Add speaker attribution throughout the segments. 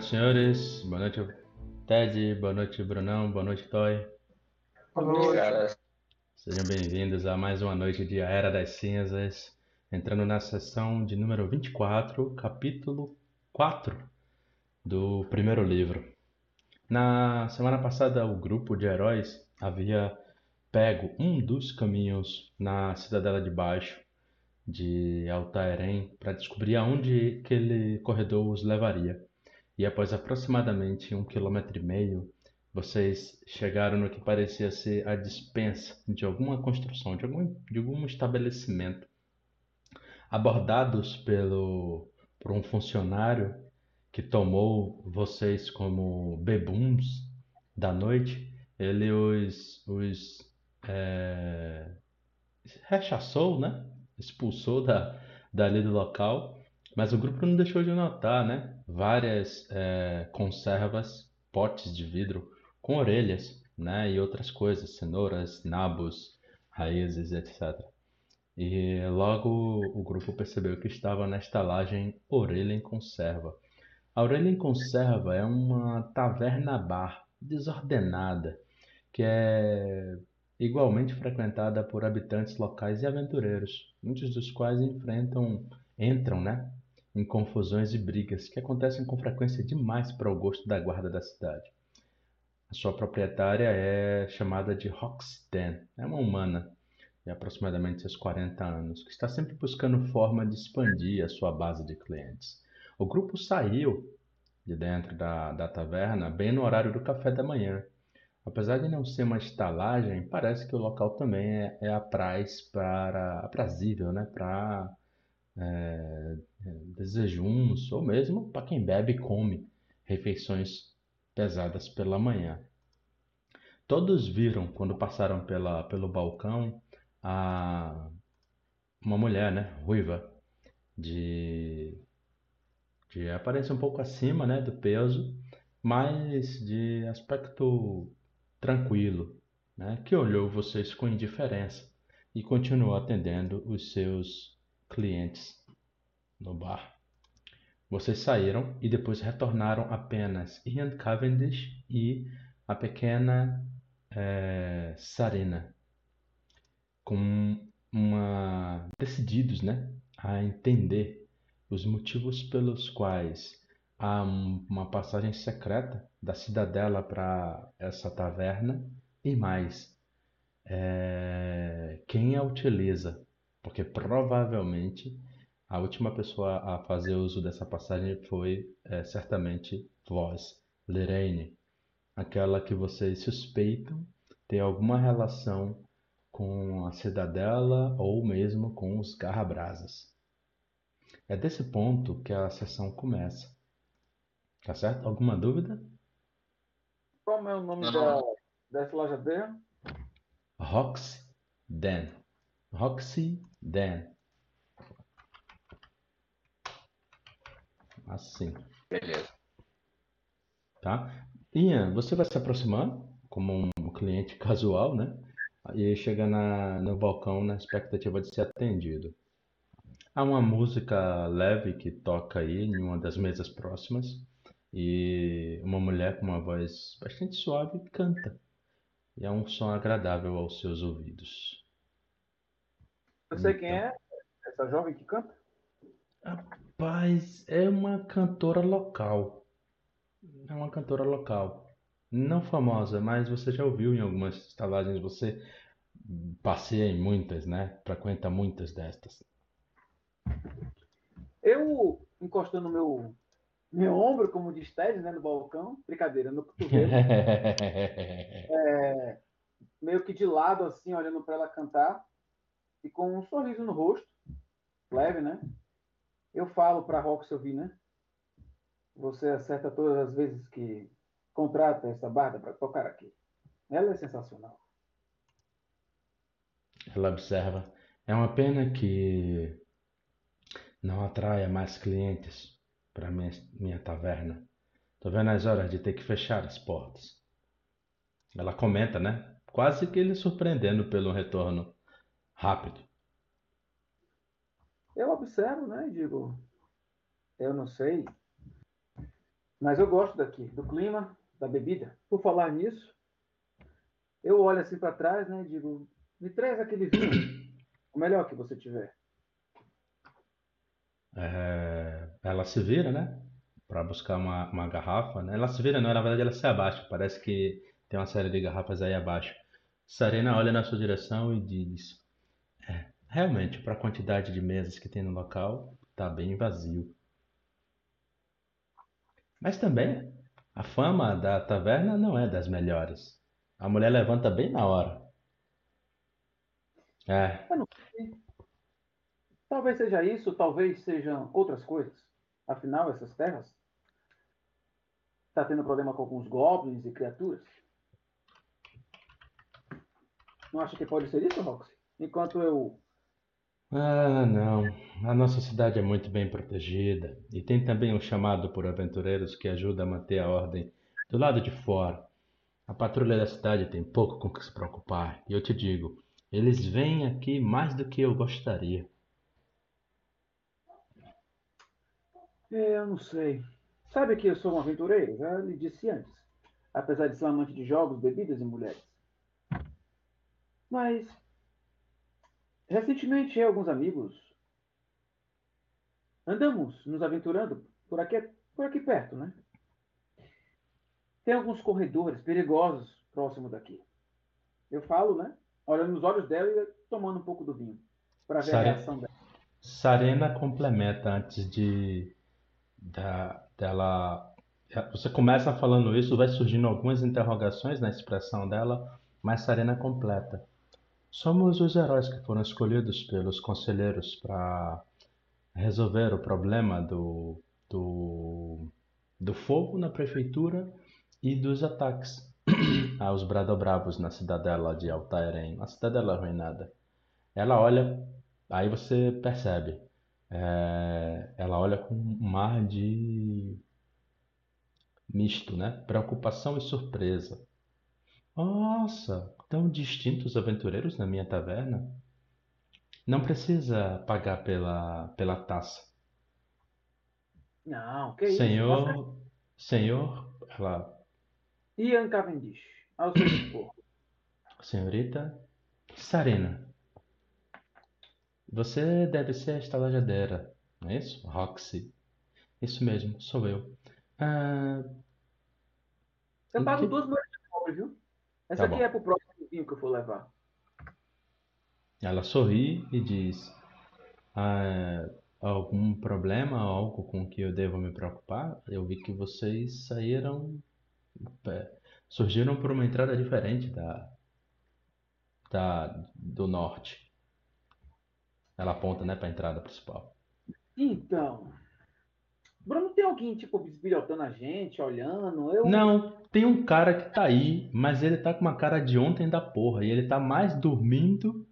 Speaker 1: noite, senhores. Boa noite, Ted. Boa noite, Brunão. Boa noite, Toy.
Speaker 2: Boa noite.
Speaker 1: Sejam bem-vindos a mais uma noite de A Era das Cinzas. Entrando na sessão de número 24, capítulo 4 do primeiro livro. Na semana passada, o grupo de heróis havia pego um dos caminhos na Cidadela de Baixo de Altairém para descobrir aonde aquele corredor os levaria. E após aproximadamente um quilômetro e meio, vocês chegaram no que parecia ser a dispensa de alguma construção, de algum, de algum estabelecimento. Abordados pelo, por um funcionário que tomou vocês como bebuns da noite, ele os, os é, rechaçou, né? expulsou da, dali do local, mas o grupo não deixou de notar, né? Várias é, conservas, potes de vidro com orelhas, né? E outras coisas, cenouras, nabos, raízes, etc. E logo o grupo percebeu que estava na estalagem Orelha em Conserva. A Orelha em Conserva é uma taverna-bar desordenada, que é igualmente frequentada por habitantes locais e aventureiros, muitos dos quais enfrentam, entram, né, em confusões e brigas que acontecem com frequência demais para o gosto da guarda da cidade. A sua proprietária é chamada de Roxden, é uma humana de aproximadamente seus 40 anos, que está sempre buscando forma de expandir a sua base de clientes. O grupo saiu de dentro da, da taverna bem no horário do café da manhã Apesar de não ser uma estalagem, parece que o local também é, é apraz para aprazível, né? Para é, desejuns ou mesmo para quem bebe e come refeições pesadas pela manhã. Todos viram quando passaram pela, pelo balcão a uma mulher, né, ruiva, de, de aparência um pouco acima, né, do peso, mas de aspecto tranquilo, né, que olhou vocês com indiferença e continuou atendendo os seus clientes no bar. Vocês saíram e depois retornaram apenas Ian Cavendish e a pequena é, com uma decididos, né, a entender os motivos pelos quais há uma passagem secreta da cidadela para essa taverna e mais é, quem a utiliza, porque provavelmente a última pessoa a fazer uso dessa passagem foi é, certamente vós, Lorraine, aquela que vocês suspeitam ter alguma relação com a cidadela ou mesmo com os garrabrasas. É desse ponto que a sessão começa. Tá certo? Alguma dúvida?
Speaker 2: Como é o nome da, dessa loja dele?
Speaker 1: Roxy Dan. Roxy Dan. Assim.
Speaker 3: Beleza.
Speaker 1: Tá? Ian, você vai se aproximando como um cliente casual, né? E chega na, no balcão na expectativa de ser atendido. Há uma música leve que toca aí em uma das mesas próximas e uma mulher com uma voz bastante suave canta. E é um som agradável aos seus ouvidos.
Speaker 2: Eu sei quem é essa jovem que canta?
Speaker 1: Rapaz, é uma cantora local. É uma cantora local. Não famosa, mas você já ouviu em algumas estalagens. Você passeia em muitas, né? Frequenta muitas destas.
Speaker 2: Eu, encostando no meu meu ombro, como diz Ted, né, no balcão, brincadeira, no cotovelo. é, meio que de lado, assim, olhando para ela cantar, e com um sorriso no rosto, leve, né? Eu falo para Rox ouvir, né? Você acerta todas as vezes que contrata essa barda para tocar aqui. Ela é sensacional.
Speaker 1: Ela observa. É uma pena que não atraia mais clientes para minha, minha taverna. Tô vendo as horas de ter que fechar as portas. Ela comenta, né? Quase que ele surpreendendo pelo retorno rápido.
Speaker 2: Eu observo, né? Digo, eu não sei. Mas eu gosto daqui, do clima, da bebida. Por falar nisso, eu olho assim para trás, né, e digo, me traz aquele vinho, o melhor que você tiver.
Speaker 1: É, ela se vira, né? Pra buscar uma, uma garrafa, né? Ela se vira, não, na verdade ela se abaixa. Parece que tem uma série de garrafas aí abaixo. Sarena olha na sua direção e diz: realmente, para a quantidade de mesas que tem no local, tá bem vazio. Mas também, a fama da taverna não é das melhores. A mulher levanta bem na hora. É.
Speaker 2: Talvez seja isso, talvez sejam outras coisas. Afinal, essas terras está tendo problema com alguns goblins e criaturas. Não acha que pode ser isso, Roxy? Enquanto eu.
Speaker 1: Ah, não. A nossa cidade é muito bem protegida e tem também um chamado por aventureiros que ajuda a manter a ordem do lado de fora. A patrulha da cidade tem pouco com que se preocupar e eu te digo, eles vêm aqui mais do que eu gostaria.
Speaker 2: É, eu não sei. Sabe que eu sou um aventureiro? Já lhe disse antes. Apesar de ser um amante de jogos, bebidas e mulheres. Mas. Recentemente, eu e alguns amigos andamos nos aventurando por aqui, por aqui perto, né? Tem alguns corredores perigosos próximo daqui. Eu falo, né? Olhando nos olhos dela e tomando um pouco do vinho. Para ver a
Speaker 1: Sare-
Speaker 2: reação dela.
Speaker 1: Sarena complementa antes de da, dela. Você começa falando isso, vai surgindo algumas interrogações na expressão dela, mas Sarena completa. Somos os heróis que foram escolhidos pelos conselheiros para resolver o problema do, do, do fogo na prefeitura e dos ataques aos Bradobravos na cidadela de Altairém, na cidadela arruinada. Ela olha, aí você percebe, é, ela olha com um mar de misto, né? Preocupação e surpresa. Nossa, tão distintos aventureiros na minha taverna. Não precisa pagar pela, pela taça.
Speaker 2: Não, que isso? Você...
Speaker 1: Senhor, senhor, ela,
Speaker 2: Ian Cavendish, ao seu dispor.
Speaker 1: senhorita Sarena, você deve ser a estalajadeira, não é isso? Roxy. Isso mesmo, sou eu. Ah,
Speaker 2: Eu pago
Speaker 1: que...
Speaker 2: duas moedas de cobre, viu? Essa
Speaker 1: Tá
Speaker 2: aqui é
Speaker 1: bom.
Speaker 2: pro próximo vinho que eu for levar.
Speaker 1: Ela sorri e diz: "Ah, algum problema, algo com que eu devo me preocupar? Eu vi que vocês saíram, é, surgiram por uma entrada diferente da, da do norte. Ela aponta, né, para a entrada principal.
Speaker 2: Então, Bruno, tem alguém, tipo, bisbilhotando a gente, olhando? Eu.
Speaker 1: Não, tem um cara que tá aí, mas ele tá com uma cara de ontem da porra, e ele tá mais dormindo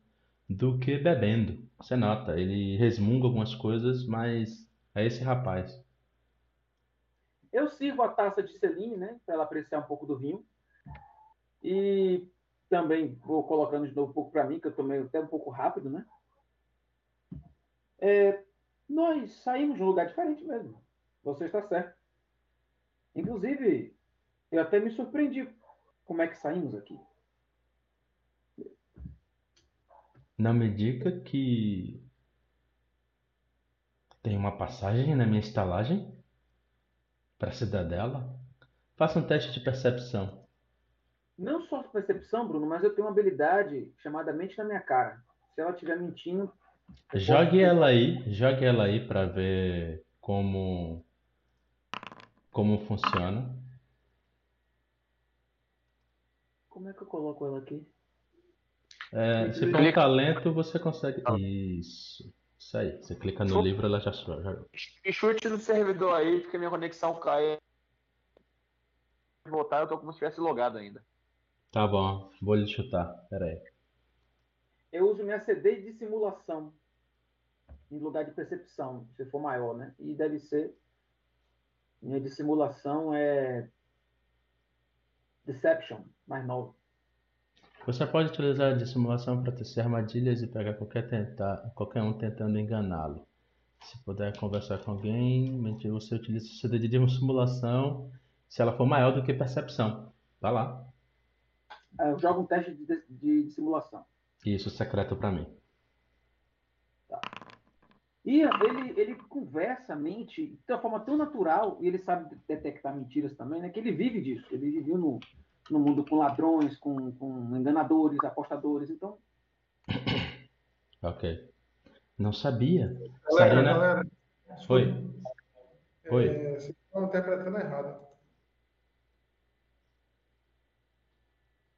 Speaker 1: do que bebendo. Você nota, ele resmunga algumas coisas, mas é esse rapaz.
Speaker 2: Eu sirvo a taça de Celine, né? Para ela apreciar um pouco do vinho. E também vou colocando de novo um pouco para mim, que eu tomei até um pouco rápido, né? É, nós saímos de um lugar diferente mesmo. Você está certo. Inclusive, eu até me surpreendi como é que saímos aqui.
Speaker 1: Não me diga que tem uma passagem na minha estalagem para a cidadela? Faça um teste de percepção.
Speaker 2: Não só percepção, Bruno, mas eu tenho uma habilidade chamada mente na minha cara. Se ela estiver mentindo,
Speaker 1: Jogue ela aí, jogue ela aí para ver como como funciona.
Speaker 2: como é que eu coloco ela aqui?
Speaker 1: É, se for um
Speaker 3: Clica.
Speaker 1: talento, você consegue. Isso. Isso aí. Você clica no livro, ela já, já
Speaker 3: E chute no servidor aí, porque minha conexão cai. Voltar, eu tô como se tivesse logado ainda.
Speaker 1: Tá bom, vou lhe chutar. Pera aí.
Speaker 2: Eu uso minha CD de simulação em lugar de percepção, se for maior, né? E deve ser. Minha de simulação é. Deception, mais nova.
Speaker 1: Você pode utilizar a dissimulação para tecer armadilhas e pegar qualquer, tentar, qualquer um tentando enganá-lo. Se puder conversar com alguém, mentir, você utiliza o CD de uma simulação se ela for maior do que percepção. Vai lá.
Speaker 2: É, eu jogo um teste de, de, de simulação.
Speaker 1: Isso, secreto pra mim.
Speaker 2: E ele, ele conversa, mente de uma forma tão natural, e ele sabe detectar mentiras também, né? Que ele vive disso. Ele viveu no, no mundo com ladrões, com, com enganadores, apostadores. Então,
Speaker 1: Ok. Não sabia.
Speaker 4: Galera,
Speaker 1: Sarina.
Speaker 4: galera,
Speaker 1: Oi. Oi.
Speaker 4: é, vocês estão interpretando errado.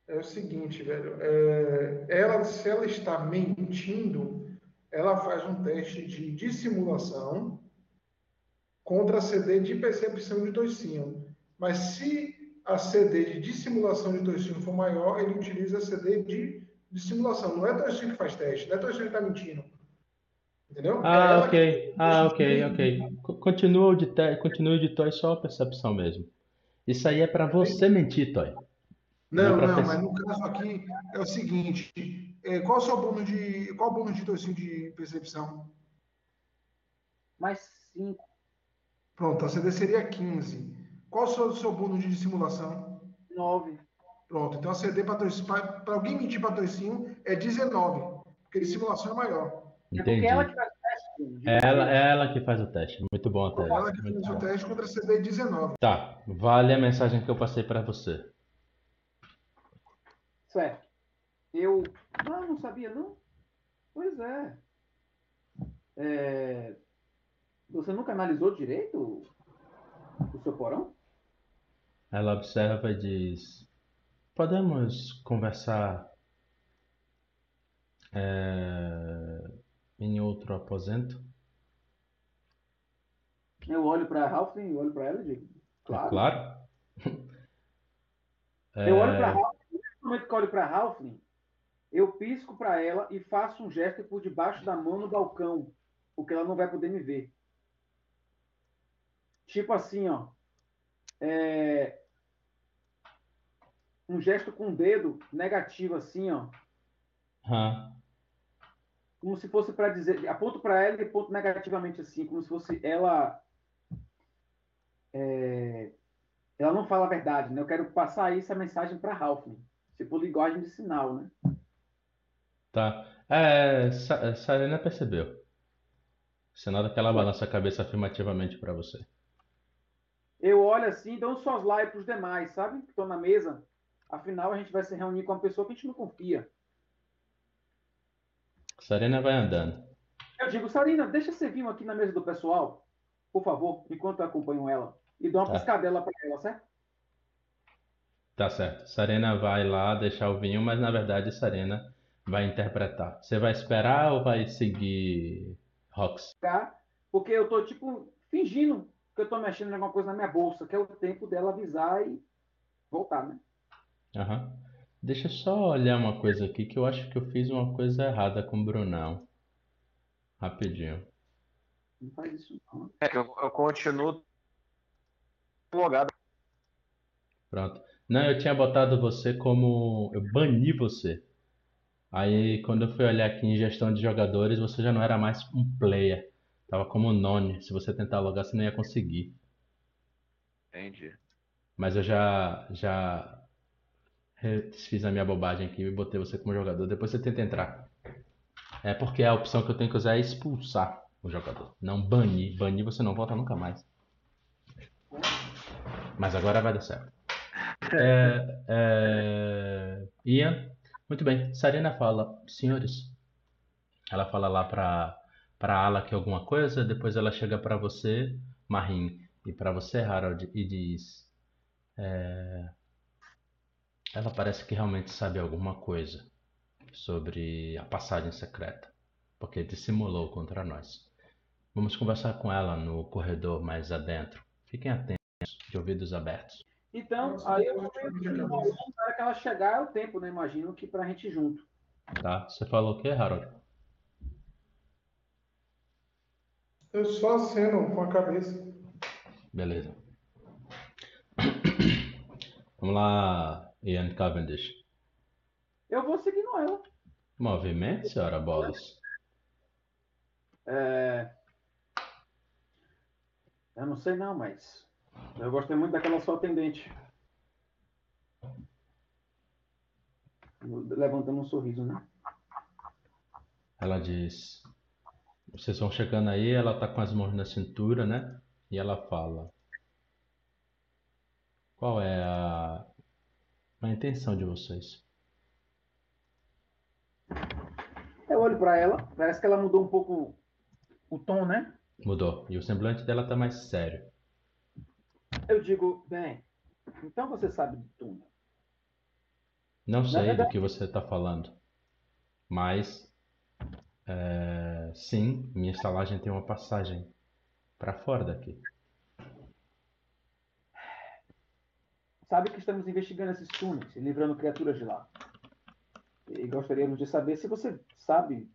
Speaker 4: É o seguinte, velho. é, ela, se ela está mentindo, ela faz um teste de dissimulação contra a CD de percepção de toicinho. Mas se a CD de dissimulação de toicinho for maior, ele utiliza a CD de dissimulação. Não é toicinho que faz teste, não é toicinho que está mentindo. Entendeu? É
Speaker 1: Ah,
Speaker 4: ela
Speaker 1: ok. Ah, ok, ok. Co- Continua o de, te... Continua o de Toy só a percepção mesmo. Isso aí é pra você mentir, Toy.
Speaker 4: Não, não, mas no caso aqui é o seguinte: é, qual o seu bônus de. Qual o bônus de toicinho de percepção?
Speaker 2: mais cinco.
Speaker 4: Pronto, a CD seria 15. Qual o seu, seu bônus de dissimulação?
Speaker 2: Nove.
Speaker 4: Pronto, então a CD para alguém mentir para toicinho é 19, porque dissimulação é maior.
Speaker 2: É
Speaker 1: Entendi.
Speaker 2: porque ela que faz o teste.
Speaker 1: É ela, é ela que faz o teste. Muito bom o teste.
Speaker 4: Ela que fez o teste contra a CD 19.
Speaker 1: Tá, vale a mensagem que eu passei pra você.
Speaker 2: Certo. Eu. Não, não sabia, não? Pois é. É, Você nunca analisou direito o, o seu porão?
Speaker 1: Ela observa e diz: Podemos conversar é, em outro aposento?
Speaker 2: Eu olho para Ralph e olho para ela e digo, claro.
Speaker 1: Claro.
Speaker 2: Eu olho para
Speaker 1: É,
Speaker 2: Ralph, momento que eu olho para Ralph, eu pisco para ela e faço um gesto por debaixo da mão no balcão, porque ela não vai poder me ver. Tipo assim, ó. é, Um gesto com o dedo negativo, assim, ó. Como se fosse para dizer. Aponto para ela e aponto negativamente, assim, como se fosse ela. é, Ela não fala a verdade, né? Eu quero passar essa mensagem para Ralph. Por linguagem de sinal, né?
Speaker 1: tá. É, Sa- Sarena percebeu. Você nota que ela balança a cabeça afirmativamente pra você.
Speaker 2: Eu olho assim dou um soslaio para os demais, sabe? Que estão na mesa. Afinal, a gente vai se reunir com uma pessoa que a gente não confia.
Speaker 1: Sarena vai andando.
Speaker 2: Eu digo, Sarina, deixa você vir aqui na mesa do pessoal, por favor, enquanto eu acompanho ela. E dou uma
Speaker 1: Tá.
Speaker 2: piscadela para ela, certo?
Speaker 1: Tá certo. Sarena vai lá deixar o vinho, mas na verdade Sarena vai interpretar. Você vai esperar ou vai seguir Rox?
Speaker 2: Tá? Porque eu tô, tipo, fingindo que eu tô mexendo em alguma coisa na minha bolsa, que é o tempo dela avisar e voltar, né?
Speaker 1: Aham. Deixa eu só olhar uma coisa aqui que eu acho que eu fiz uma coisa errada com o Brunão. Rapidinho.
Speaker 2: Não faz isso não.
Speaker 3: É que eu, eu continuo logado.
Speaker 1: Pronto. Não, eu tinha botado você como. Eu bani você. Aí, quando eu fui olhar aqui em gestão de jogadores, você já não era mais um player. Tava como none. Se você tentar logar, você não ia conseguir.
Speaker 3: Entendi.
Speaker 1: Mas eu já, já fiz a minha bobagem aqui e botei você como jogador. Depois você tenta entrar. É porque a opção que eu tenho que usar é expulsar o jogador, não banir. Banir você não volta nunca mais. Mas agora vai dar certo. É, é... Ian, muito bem. Sarina fala, senhores. Ela fala lá pra, pra ala que alguma coisa, depois ela chega pra você, Marim, e pra você, Harold, e diz: é, Ela parece que realmente sabe alguma coisa sobre a passagem secreta, porque dissimulou contra nós. Vamos conversar com ela no corredor mais adentro. Fiquem atentos, de ouvidos abertos.
Speaker 2: Então, aí eu vou
Speaker 4: acho que
Speaker 2: meio que que ela chegar é o tempo, né? Imagino que pra gente ir junto.
Speaker 1: Tá? Você falou o quê, Harold?
Speaker 4: Eu só aceno com a cabeça.
Speaker 1: Beleza. Vamos lá, Ian Cavendish.
Speaker 2: Eu vou seguindo ela.
Speaker 1: Movimento, senhora Bolas.
Speaker 2: É, Eu não sei não, mas eu gostei muito daquela sua atendente. Levantando um sorriso, né?
Speaker 1: Ela diz: Vocês vão chegando aí, ela tá com as mãos na cintura, né? E ela fala: Qual é a, a intenção de vocês?
Speaker 2: Eu olho para ela, parece que ela mudou um pouco o tom, né?
Speaker 1: Mudou. E o semblante dela tá mais sério.
Speaker 2: Eu digo, bem, então você sabe de tudo.
Speaker 1: Não sei
Speaker 2: verdade-
Speaker 1: do que você está falando, mas é, sim, minha estalagem tem uma passagem para fora daqui.
Speaker 2: Sabe que estamos investigando esses túneis e livrando criaturas de lá. E gostaríamos de saber se você sabe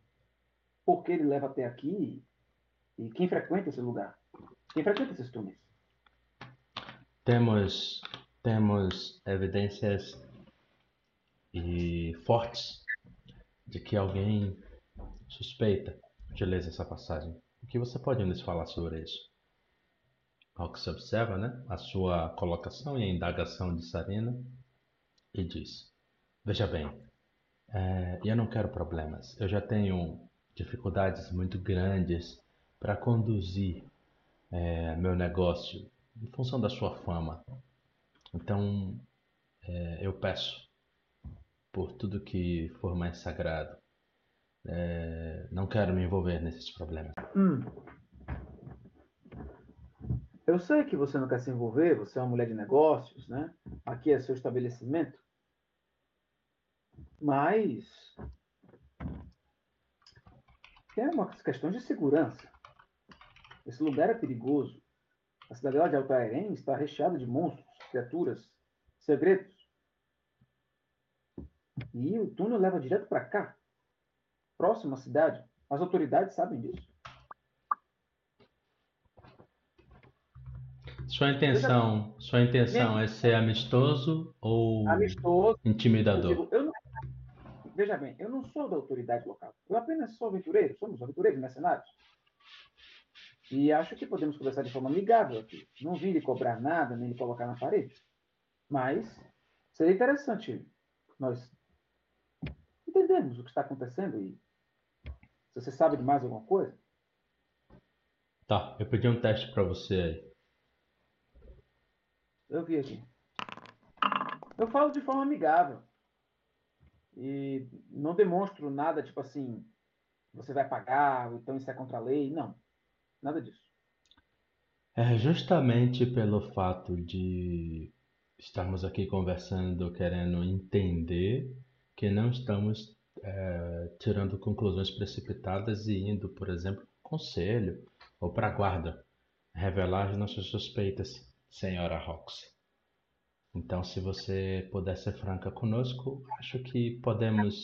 Speaker 2: por que ele leva até aqui e quem frequenta esse lugar. Quem frequenta esses túneis.
Speaker 1: Temos temos evidências e fortes de que alguém suspeita de ler essa passagem. O que você pode nos falar sobre isso? Ao que se observa, né? A sua colocação e a indagação de Sarina e diz: Veja bem, é, eu não quero problemas. Eu já tenho dificuldades muito grandes para conduzir é, meu negócio em função da sua fama. Então, é, eu peço por tudo que for mais sagrado. É, não quero me envolver nesses problemas.
Speaker 2: Hum. Eu sei que você não quer se envolver, você é uma mulher de negócios, né? Aqui é seu estabelecimento. Mas tem umas questões de segurança. Esse lugar é perigoso. A cidadela de Altairém está recheada de monstros, criaturas, segredos. E o túnel leva direto para cá, próximo à cidade. As autoridades sabem disso.
Speaker 1: Sua intenção, sua intenção é ser amistoso ou
Speaker 2: Amistoso.
Speaker 1: Intimidador?
Speaker 2: eu não- Veja bem, eu não sou da autoridade local. Eu apenas sou aventureiro. Somos aventureiros, mercenários. E acho que podemos conversar de forma amigável aqui. Não vim lhe cobrar nada, nem lhe colocar na parede. Mas seria interessante nós entendermos o que está acontecendo e se você sabe de mais alguma coisa.
Speaker 1: Tá, eu pedi um teste para você aí.
Speaker 2: Eu vi aqui. Eu falo de forma amigável. E não demonstro nada tipo assim, você vai pagar, ou então isso é contra a lei. Não. Nada disso.
Speaker 1: É justamente pelo fato de estarmos aqui conversando, querendo entender, que não estamos é, tirando conclusões precipitadas e indo, por exemplo, conselho ou para a guarda revelar as nossas suspeitas, senhora Roxy. Então, se você puder ser franca conosco, acho que podemos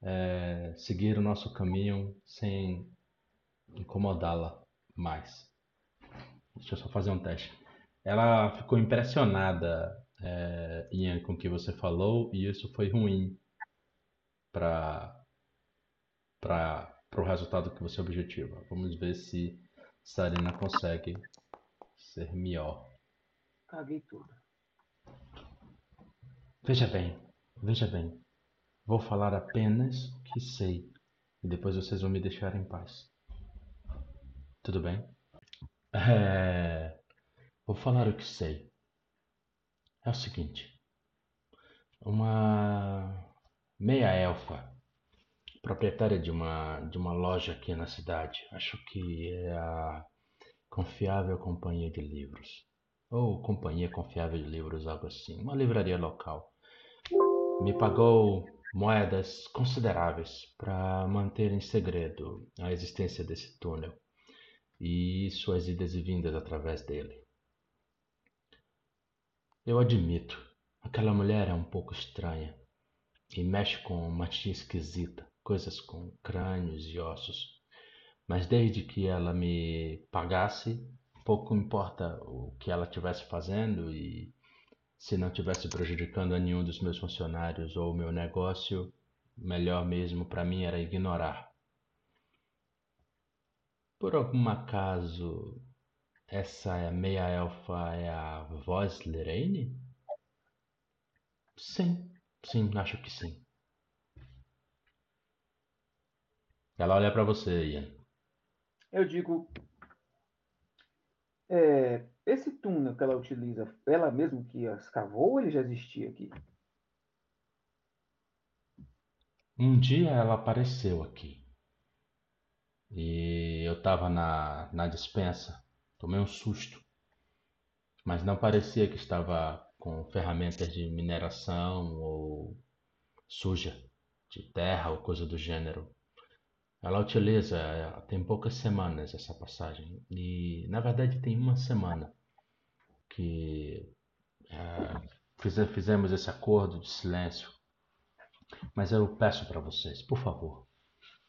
Speaker 1: é, seguir o nosso caminho sem incomodá-la mais. Deixa eu só fazer um teste. Ela ficou impressionada, é, Ian, com o que você falou, e isso foi ruim para para o resultado que você objetiva. Vamos ver se Sarina consegue ser melhor.
Speaker 2: Caguei tudo.
Speaker 1: Veja bem, veja bem. Vou falar apenas o que sei e depois vocês vão me deixar em paz. Tudo bem? É, Vou falar o que sei. É o seguinte: uma meia-elfa, proprietária de uma, de uma loja aqui na cidade, acho que é a Confiável Companhia de Livros, ou Companhia Confiável de Livros, algo assim, uma livraria local, me pagou moedas consideráveis para manter em segredo a existência desse túnel e suas idas e vindas através dele. Eu admito, aquela mulher é um pouco estranha e mexe com magia esquisita, coisas com crânios e ossos. Mas desde que ela me pagasse, pouco importa o que ela estivesse fazendo e se não estivesse prejudicando a nenhum dos meus funcionários ou o meu negócio, melhor mesmo para mim era ignorar. Por algum acaso, essa é meia elfa é a voz Leraine? Sim, sim, acho que sim. Ela olha pra você, Ian.
Speaker 2: Eu digo. é, esse túnel que ela utiliza, ela mesmo que escavou ou ele já existia aqui?
Speaker 1: Um dia ela apareceu aqui. E eu tava na, na despensa. Tomei um susto. Mas não parecia que estava com ferramentas de mineração ou suja de terra ou coisa do gênero. Ela utiliza, eh, tem poucas semanas essa passagem. E na verdade tem uma semana que fize- fizemos esse acordo de silêncio. Mas eu peço para vocês, por favor,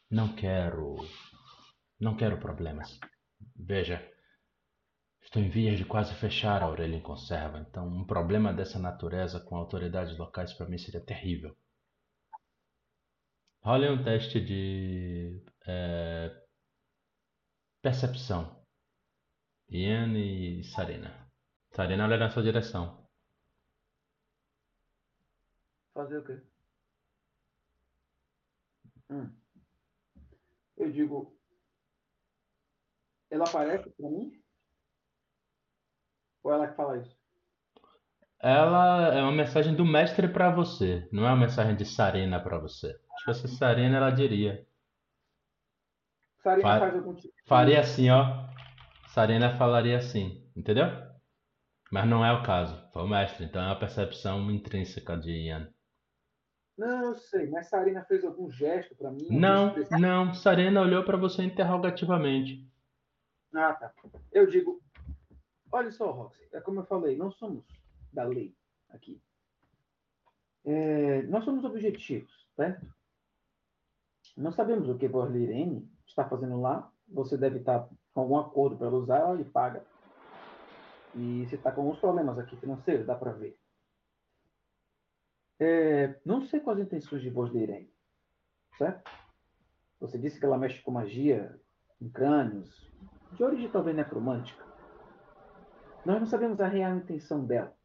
Speaker 1: não quero, não quero problemas. Veja, estou em vias de quase fechar a orelha em conserva, então um problema dessa natureza com autoridades locais para mim seria terrível. Role um teste de eh, percepção. Ian e Sarina. Sarina olha na sua direção.
Speaker 2: Fazer o quê? Hum. Eu digo. Ela aparece pra mim? Ou ela que fala isso?
Speaker 1: Ela é uma mensagem do mestre para você, não é uma mensagem de Sarina para você. Se fosse Sarina, ela diria.
Speaker 2: Sarina
Speaker 1: Fa-
Speaker 2: faz algum tipo.
Speaker 1: Faria assim, ó. Sarina falaria assim, entendeu? Mas não é o caso. Foi o mestre, então é uma percepção intrínseca de Ian.
Speaker 2: Não, eu sei, mas Sarina fez algum gesto pra mim?
Speaker 1: Não,
Speaker 2: gesto
Speaker 1: não. Sarina olhou para você interrogativamente.
Speaker 2: Ah, tá. Eu digo, olha só, Roxy, é como eu falei, não somos da lei aqui. É, nós somos objetivos, certo? Não sabemos o que Borlirene está fazendo lá. Você deve estar com algum acordo para usar, ela lhe paga. E você está com alguns problemas aqui financeiros, dá para ver. É, não sei quais as intenções de Borlirene, certo? Você disse que ela mexe com magia, em crânios, de origem talvez necromântica. Nós não sabemos a real intenção dela.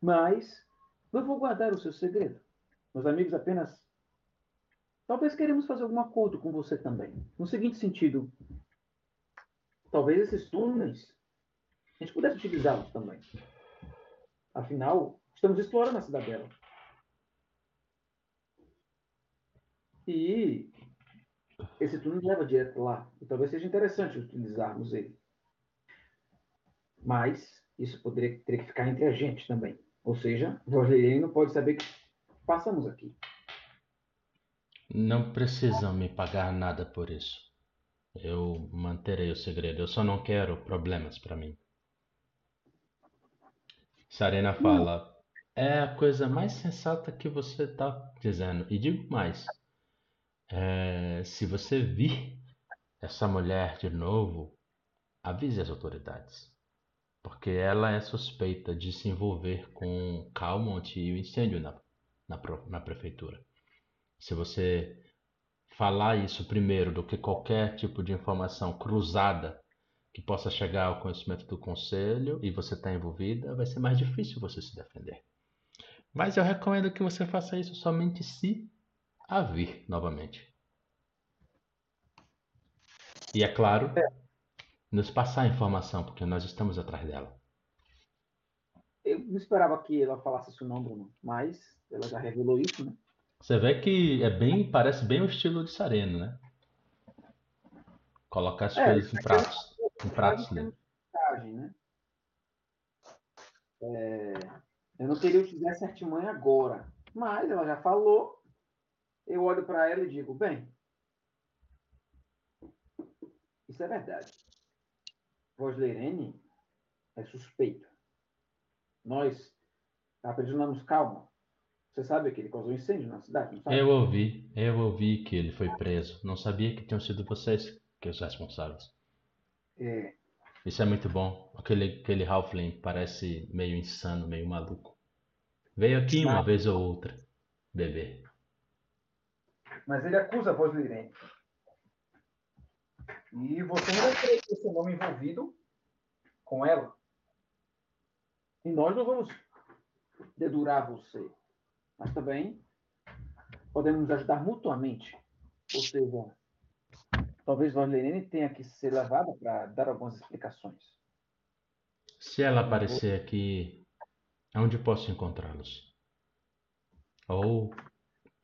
Speaker 2: Mas eu vou guardar o seu segredo. Meus amigos apenas. Talvez queremos fazer algum acordo com você também. No seguinte sentido, talvez esses túneis a gente pudesse utilizá-los também. Afinal, estamos explorando a cidadela. E esse túnel leva direto lá. E talvez seja interessante utilizarmos ele. Mas isso poderia ter que ficar entre a gente também. Ou seja, o Rogério não pode saber que passamos aqui.
Speaker 1: Não precisam me pagar nada por isso. Eu manterei o segredo. Eu só não quero problemas para mim. Sarena fala: É a coisa mais sensata que você está dizendo. E digo mais: é, se você vir essa mulher de novo, avise as autoridades. Porque ela é suspeita de se envolver com Calmont e o incêndio na, na, na prefeitura. Se você falar isso primeiro do que qualquer tipo de informação cruzada que possa chegar ao conhecimento do conselho e você está envolvida, vai ser mais difícil você se defender. Mas eu recomendo que você faça isso somente se a vir novamente. E é claro, nos passar a informação, porque nós estamos atrás dela.
Speaker 2: Eu não esperava que ela falasse isso não, Bruno. Mas ela já revelou isso, né?
Speaker 1: Você vê que é bem, parece bem o estilo de Sareno, né? Colocar as
Speaker 2: É,
Speaker 1: coisas em pratos, em pratos
Speaker 2: Nós
Speaker 1: limpos.
Speaker 2: temos vantagem, né? É, eu não queria utilizar essa artimanha agora. Mas ela já falou. Eu olho para ela e digo, bem, isso é verdade. Roslerene é suspeito. Nós aprisionamos calma. Você sabe que ele causou incêndio na cidade, não sabe?
Speaker 1: Eu ouvi, eu ouvi que ele foi preso. Não sabia que tinham sido vocês que os responsáveis.
Speaker 2: É,
Speaker 1: Isso é muito bom. Aquele, aquele Halfling parece meio insano, meio maluco. Veio aqui uma vez ou outra beber.
Speaker 2: Mas ele acusa a Roslerene. E você não vai ter seu nome envolvido com ela. E nós não vamos dedurar você. Mas também podemos nos ajudar mutuamente. Ou seja, talvez Valeriane tenha que ser levada para dar algumas explicações.
Speaker 1: Se ela aparecer aqui, onde posso encontrá-los? Ou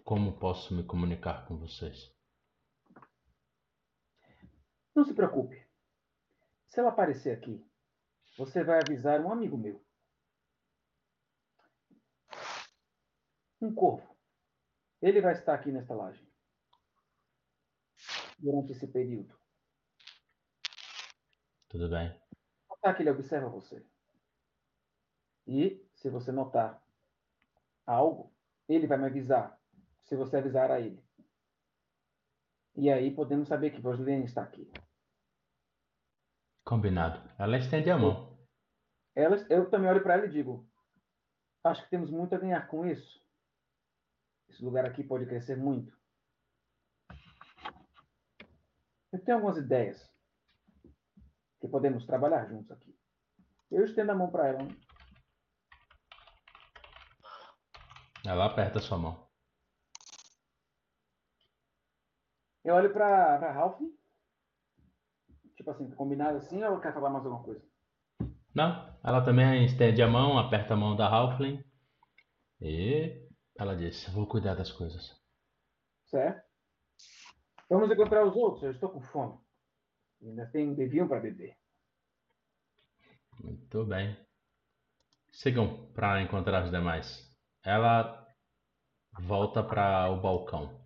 Speaker 1: como posso me comunicar com vocês?
Speaker 2: Não se preocupe. Se ela aparecer aqui, você vai avisar um amigo meu. Um corvo. Ele vai estar aqui nesta laje. Durante esse período.
Speaker 1: Tudo bem.
Speaker 2: Notar que ele observa você. E, se você notar algo, ele vai me avisar. Se você avisar a ele. E aí podemos saber que Rosilene está aqui.
Speaker 1: Combinado. Ela estende a mão.
Speaker 2: Ela, eu também olho para ela e digo: Acho que temos muito a ganhar com isso. Esse lugar aqui pode crescer muito. Eu tenho algumas ideias que podemos trabalhar juntos aqui. Eu estendo a mão para ela.
Speaker 1: Ela aperta sua mão.
Speaker 2: Eu olho para Ralph. Tipo assim, combinado assim ou quer falar mais alguma coisa?
Speaker 1: Não, ela também estende a mão, aperta a mão da Halfling e ela diz: Vou cuidar das coisas.
Speaker 2: Certo. Vamos encontrar os outros, eu estou com fome. Ainda tem um devinho para beber.
Speaker 1: Muito bem. Sigam para encontrar os demais. Ela volta para o balcão.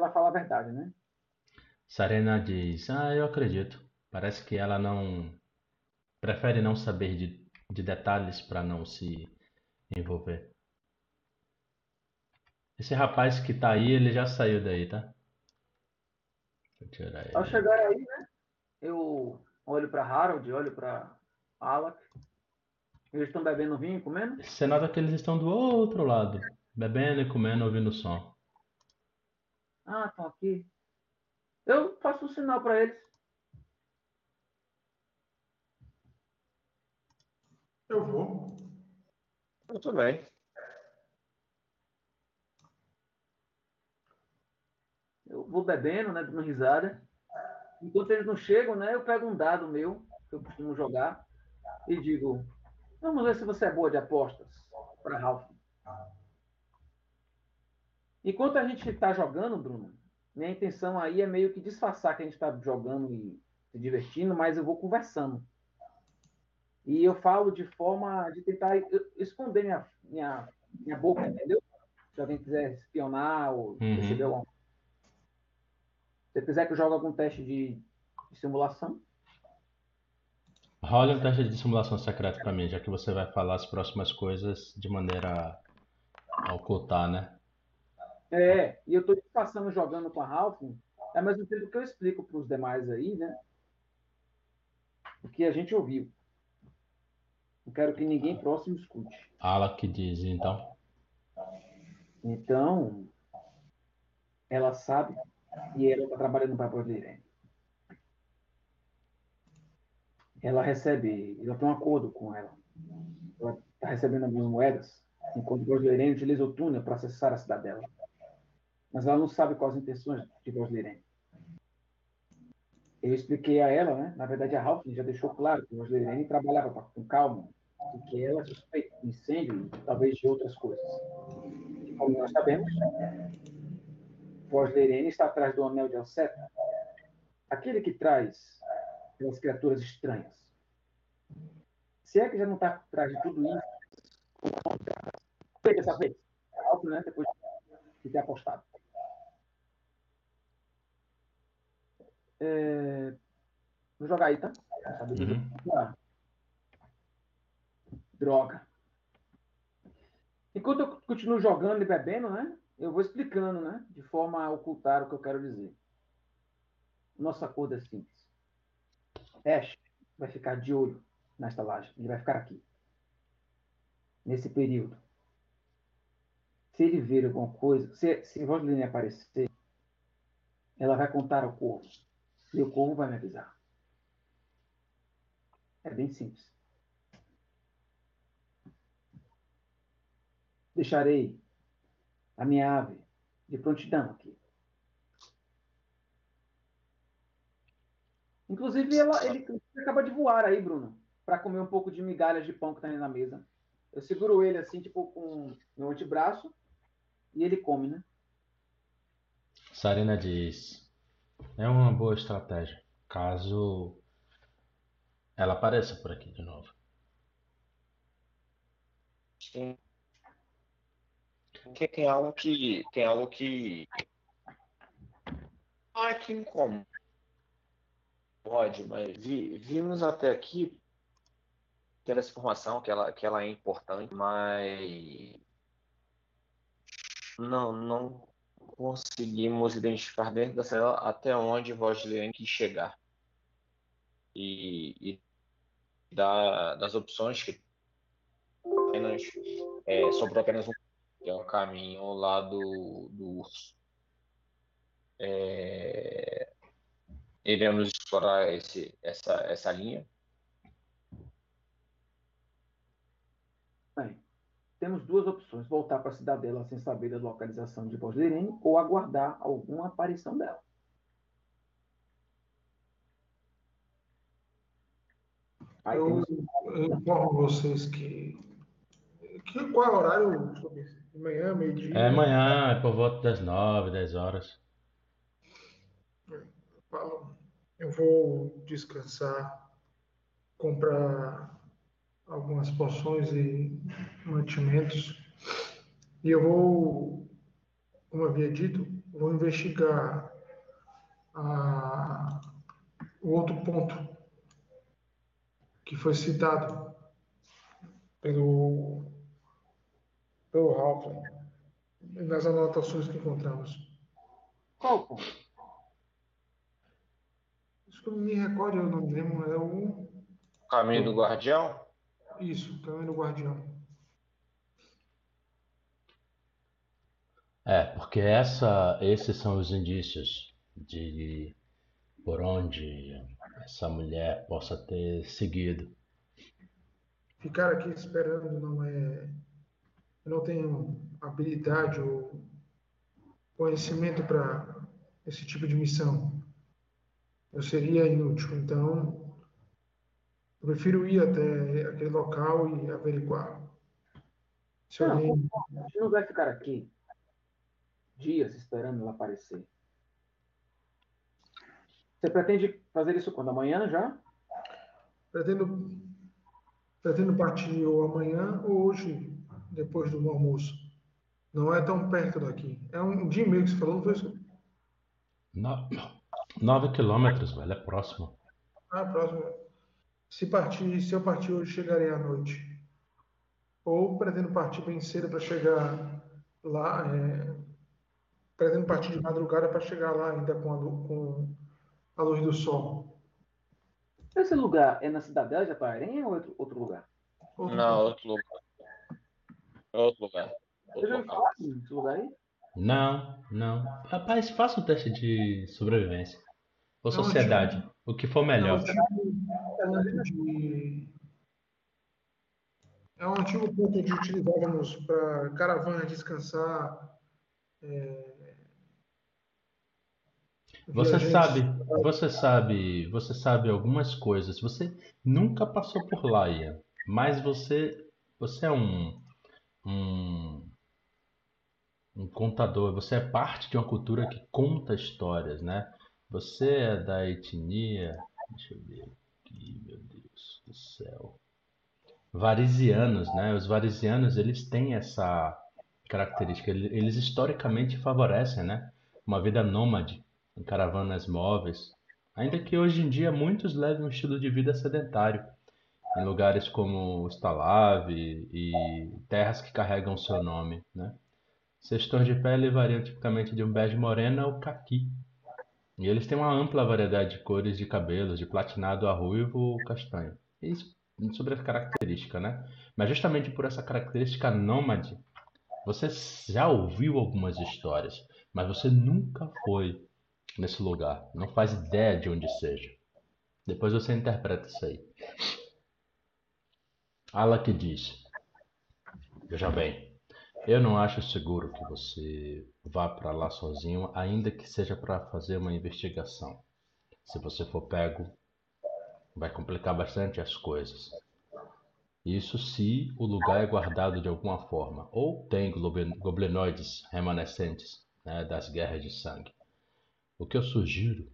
Speaker 2: Ela fala a verdade, né?
Speaker 1: Sarena diz: Ah, eu acredito. Parece que ela não. Prefere não saber de, de detalhes para não se envolver. Esse rapaz que tá aí, ele já saiu daí, tá?
Speaker 2: Vou tirar ele. Ao chegar aí, né? Eu olho para Harold, olho para Alak. Eles estão bebendo vinho e comendo?
Speaker 1: Você nota que eles estão do outro lado, bebendo e comendo, ouvindo o som.
Speaker 2: Ah, estão aqui. Eu faço um sinal para eles.
Speaker 4: Eu vou.
Speaker 3: Eu também.
Speaker 2: Eu vou bebendo, né, dando risada. Enquanto eles não chegam, né, eu pego um dado meu, que eu costumo jogar, e digo: Vamos ver se você é boa de apostas para Ralph. Enquanto a gente está jogando, Bruno, minha intenção aí é meio que disfarçar que a gente está jogando e se divertindo, mas eu vou conversando. E eu falo de forma de tentar esconder minha, minha, minha boca, entendeu? Se alguém quiser espionar ou uhum. receber alguma Se quiser que eu jogue algum teste de, de simulação.
Speaker 1: Rola um teste de simulação secreta para mim, já que você vai falar as próximas coisas de maneira a ocultar, né?
Speaker 2: É, e eu estou passando jogando com a Ralph, ao mesmo tempo que eu explico para os demais aí, né? O que a gente ouviu. Não quero que ninguém próximo escute.
Speaker 1: Fala que diz, então.
Speaker 2: Então, ela sabe e ela está trabalhando para a Irene. Ela recebe, ela tem um acordo com ela. Ela está recebendo algumas moedas, enquanto o Irene utiliza o túnel para acessar a cidade dela mas ela não sabe quais as intenções de Roslirene. Eu expliquei a ela, né? na verdade a Ralph já deixou claro que Roslirene trabalhava com calma, e que ela suspeita de incêndio talvez de outras coisas. E como nós sabemos, Roslirene está atrás do anel de Alceta, aquele que traz aquelas criaturas estranhas. Se é que já não está atrás de tudo isso, dessa vez, Ralph, né? depois de ter apostado. É... Vou jogar aí, tá? Uhum. Droga. Enquanto eu continuo jogando e bebendo, né? Eu vou explicando, né? De forma a ocultar o que eu quero dizer. Nossa acordo é simples. Ash vai ficar de olho na estalagem. Ele vai ficar aqui. Nesse período. se ele ver alguma coisa, se, se Rosaline aparecer, ela vai contar ao corvo. E o corvo vai me avisar. É bem simples. Deixarei a minha ave de prontidão aqui. Inclusive, ela, ele acaba de voar aí, Bruno, para comer um pouco de migalhas de pão que tá aí na mesa. Eu seguro ele assim, tipo, com meu antebraço, e ele come, né?
Speaker 1: Sarina diz: É uma boa estratégia, caso ela apareça por aqui de novo.
Speaker 3: Sim. Porque tem algo que. Tem algo que. Não é que incomode, mas vi, vimos até aqui ter essa informação que ela, que ela é importante, mas não, não conseguimos identificar dentro da cela até onde Vosliane quis chegar. E, e da, das opções que apenas, é, sobrou apenas um, que é o caminho lá do, do urso. É, iremos explorar esse, essa, essa linha.
Speaker 2: Bem, temos duas opções: voltar para a cidadela sem saber da localização de Voslerene ou aguardar alguma aparição dela. Aí
Speaker 4: Eu, informo vocês que, que. Qual é o horário? sobre isso? De manhã, meio-dia?
Speaker 1: É amanhã, é por volta das 9, 10 horas.
Speaker 4: Eu vou descansar, comprar algumas poções e mantimentos. E eu vou, como havia dito, vou investigar a- o outro ponto que foi citado pelo, pelo Halfling nas anotações que encontramos.
Speaker 2: Qual ponto?
Speaker 4: Acho que eu não me recordo o nome mesmo, é o.
Speaker 3: Caminho do Guardião?
Speaker 4: Isso, Caminho do Guardião.
Speaker 1: É, porque essa, esses são os indícios de por onde essa mulher possa ter seguido.
Speaker 4: Ficar aqui esperando não é. Eu não tenho habilidade ou conhecimento para esse tipo de missão. Eu seria inútil. Então, eu prefiro ir até aquele local e averiguar. Se
Speaker 2: Não,
Speaker 4: alguém.
Speaker 2: A gente não vai ficar aqui dias esperando ela aparecer. Você pretende fazer isso quando? Amanhã já?
Speaker 4: Pretendo, pretendo partir ou amanhã ou hoje, depois do almoço. Não é tão perto daqui. É um dia e meio que você falou, não foi isso?
Speaker 1: No, 9 quilômetros, velho, é próximo.
Speaker 4: Ah, próximo. Se partir, se eu partir hoje, chegarei à noite. Ou pretendo partir bem cedo para chegar lá. é, pretendo partir de madrugada para chegar lá ainda com a, com a luz do sol.
Speaker 2: Esse lugar é na cidadela de Aparém ou é outro, outro lugar?
Speaker 4: Outro
Speaker 3: Não,
Speaker 4: ponto.
Speaker 3: outro lugar. Outro lugar.
Speaker 2: Você
Speaker 3: Outro
Speaker 2: já ouviu
Speaker 3: local.
Speaker 2: falar nesse lugar aí?
Speaker 1: Não, não. Rapaz, faça um teste de sobrevivência. Ou
Speaker 4: Não,
Speaker 1: sociedade, o que for
Speaker 4: É
Speaker 1: melhor.
Speaker 4: de. É um antigo ponto de utilizávamos para caravanas descansar. é,
Speaker 1: Você
Speaker 4: viajantes.
Speaker 1: sabe, você sabe, você sabe algumas coisas. Você nunca passou por lá, Ian, mas você, você é um, um, um contador. Você é parte de uma cultura que conta histórias, né? Você é da etnia, deixa eu ver aqui, meu Deus do céu. Varisianos, né? Os varisianos, eles têm essa característica. Eles, historicamente favorecem, né? Uma vida nômade em caravanas móveis, ainda que hoje em dia muitos levem um estilo de vida sedentário, em lugares como Stalag e terras que carregam seu nome, né? Seus tons de pele variam tipicamente de um bege moreno ao caqui, e eles têm uma ampla variedade de cores de cabelos, de platinado a ruivo ou castanho. Isso sobre essa característica, né? Mas justamente por essa característica nômade, Você já ouviu algumas histórias, mas você nunca foi nesse lugar. Não faz ideia de onde seja. Depois você interpreta isso aí. Alak diz: Veja bem, eu não acho seguro que você vá para lá sozinho, ainda que seja para fazer uma investigação. Se você for pego, vai complicar bastante as coisas. Isso se o lugar é guardado de alguma forma, ou tem goblinoides remanescentes né, das guerras de sangue. O que eu sugiro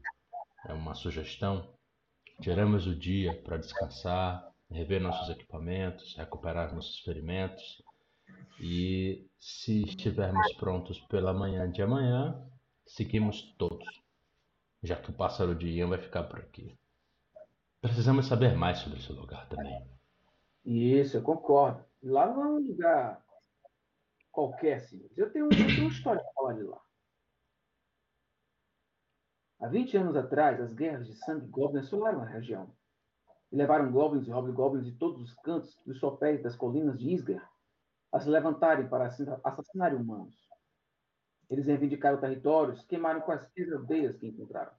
Speaker 1: é uma sugestão: tiramos o dia para descansar, rever nossos equipamentos, recuperar nossos ferimentos e, se estivermos prontos pela manhã de amanhã, seguimos todos, já que o pássaro de Ian vai ficar por aqui. Precisamos saber mais sobre esse lugar também.
Speaker 2: Isso, eu concordo. Lá não é um lugar qualquer, assim. Eu tenho, eu tenho uma história para falar de lá. Há 20 anos atrás, as guerras de sangue goblin assolaram a região. E levaram goblins e hobgoblins de todos os cantos dos sopés das colinas de Isgar a se levantarem para assassinarem humanos. Eles reivindicaram territórios, queimaram quaisquer aldeias que encontraram.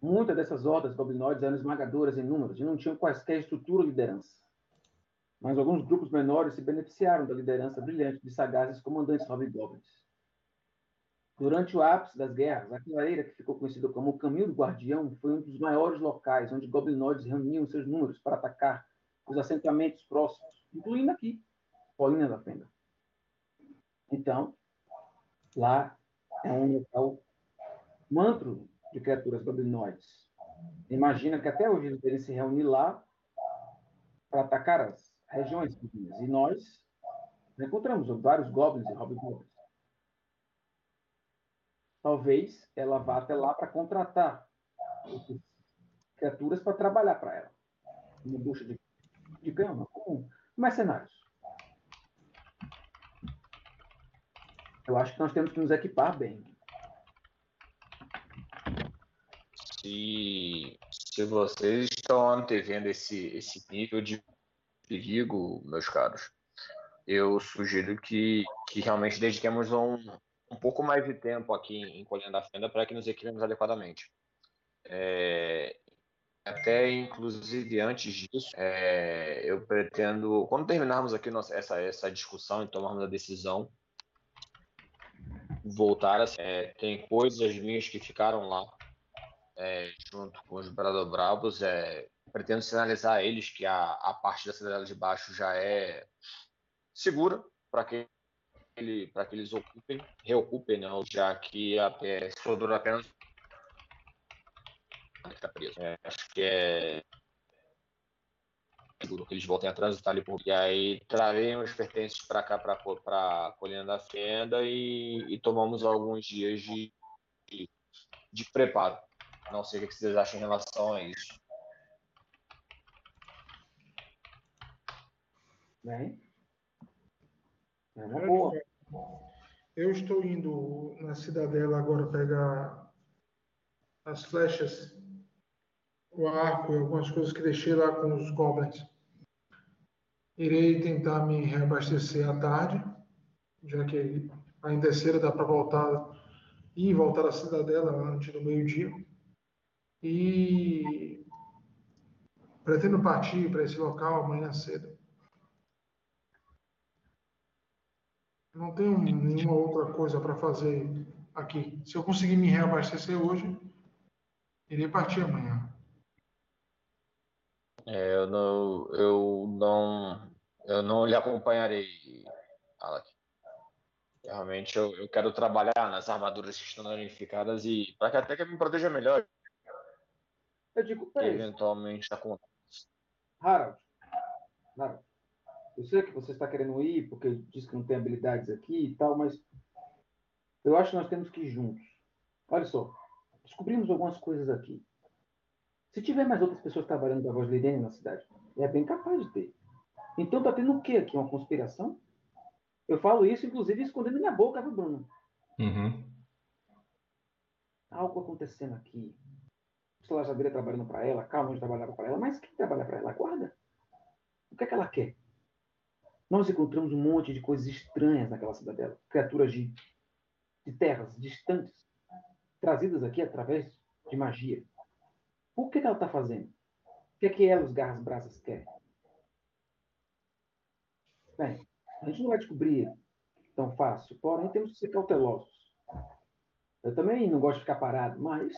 Speaker 2: Muitas dessas hordas goblinoides eram esmagadoras em números e não tinham quaisquer estrutura ou liderança. Mas alguns grupos menores se beneficiaram da liderança brilhante de sagazes comandantes hobgoblins. Durante o ápice das guerras, a clareira, que ficou conhecida como o Caminho do Guardião, foi um dos maiores locais onde goblinoides reuniam seus números para atacar os assentamentos próximos, incluindo aqui, Colina da Fenda. Então, lá é um local mantro de criaturas goblinoides. Imagina que até hoje eles devem se reunir lá para atacar as regiões vizinhas. E nós encontramos vários goblins e hobgoblins. Talvez ela vá até lá para contratar criaturas para trabalhar para ela. Uma bucha de, de canhão, como mercenários. Eu acho que nós temos que nos equipar bem.
Speaker 3: Se, se vocês estão antevendo esse, esse nível de perigo, meus caros, eu sugiro que, que realmente dediquemos um, um pouco mais de tempo aqui em Colhendo a Fenda para que nos equipemos adequadamente. É, até, inclusive, antes disso, é, eu pretendo, quando terminarmos aqui nossa, essa, essa discussão e tomarmos a decisão, voltar. É, tem coisas minhas que ficaram lá é, junto com os Bradobravos, é, pretendo sinalizar a eles que a, a parte da cidadela de baixo já é segura para que, ele, que eles ocupem, reocupem, né, já que a, é, apenas. Tá preso. É, acho que é seguro que eles voltem a transitar ali por. E aí trarei os pertences para cá, para a Colina da Fenda e, e tomamos alguns dias de, de, de preparo. Não sei o que vocês acham em relação a isso.
Speaker 2: Bem. É uma boa.
Speaker 4: Eu estou indo na cidadela agora pegar as flechas, o arco e algumas coisas que deixei lá com os goblins. Irei tentar me reabastecer à tarde, já que ainda é cedo, dá para voltar e voltar à cidadela antes do meio-dia. E pretendo partir para esse local amanhã cedo. Não tenho nenhuma outra coisa para fazer aqui. Se eu conseguir me reabastecer hoje, irei partir amanhã.
Speaker 3: É, eu não, eu não, eu não lhe acompanharei, Alec. Realmente eu, eu quero trabalhar nas armaduras que estão danificadas e para que até que me proteja melhor.
Speaker 2: Eu digo, peraí.
Speaker 3: Eventualmente acontece.
Speaker 2: Harold, Harold, eu sei que você está querendo ir porque diz que não tem habilidades aqui e tal, mas eu acho que nós temos que ir juntos. Olha só, descobrimos algumas coisas aqui. Se tiver mais outras pessoas trabalhando da voz Lidene na cidade, é bem capaz de ter. Então tá tendo o que aqui? Uma conspiração? Eu falo isso, inclusive, escondendo minha boca, viu, Bruno?
Speaker 1: Uhum.
Speaker 2: Algo acontecendo aqui. O ela já viria trabalhando para ela, calma, trabalhava para ela, mas quem trabalha para ela? Guarda. O que é que ela quer? nós encontramos um monte de coisas estranhas naquela cidadela. Criaturas de, de terras distantes, trazidas aqui através de magia. O que ela está fazendo? O que é que ela, os garras brasas, querem? Bem, a gente não vai descobrir tão fácil, porém temos que ser cautelosos. Eu também não gosto de ficar parado, mas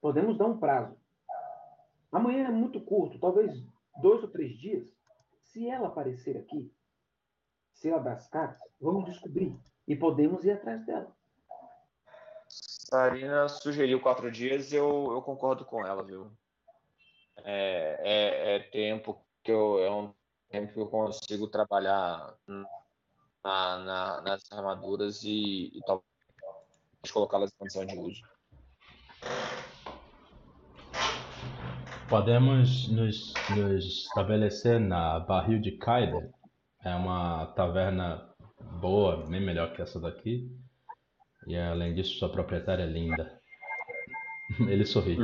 Speaker 2: podemos dar um prazo. Amanhã é muito curto, talvez dois ou três dias. Se ela aparecer aqui, se ela dar as cartas, vamos descobrir e podemos ir atrás dela.
Speaker 3: Sarina sugeriu quatro dias e eu, eu concordo com ela, viu? É, é, é tempo que eu, é um tempo que eu consigo trabalhar na, na, nas armaduras e, e talvez colocá-las em condição de uso.
Speaker 1: Podemos nos, nos estabelecer na Barril de Kaiden. É uma taverna boa, bem melhor que essa daqui. E além disso, sua proprietária é linda. Ele sorri.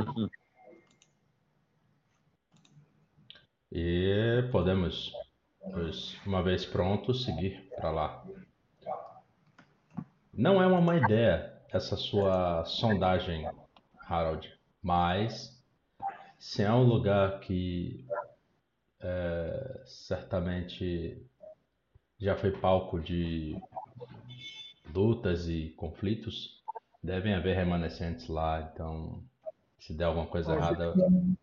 Speaker 1: E podemos, uma vez pronto, seguir para lá. Não é uma má ideia essa sua sondagem, Harold, mas se é um lugar que é, certamente já foi palco de lutas e conflitos, devem haver remanescentes lá, então se der alguma coisa
Speaker 4: As
Speaker 1: errada.
Speaker 4: últimas-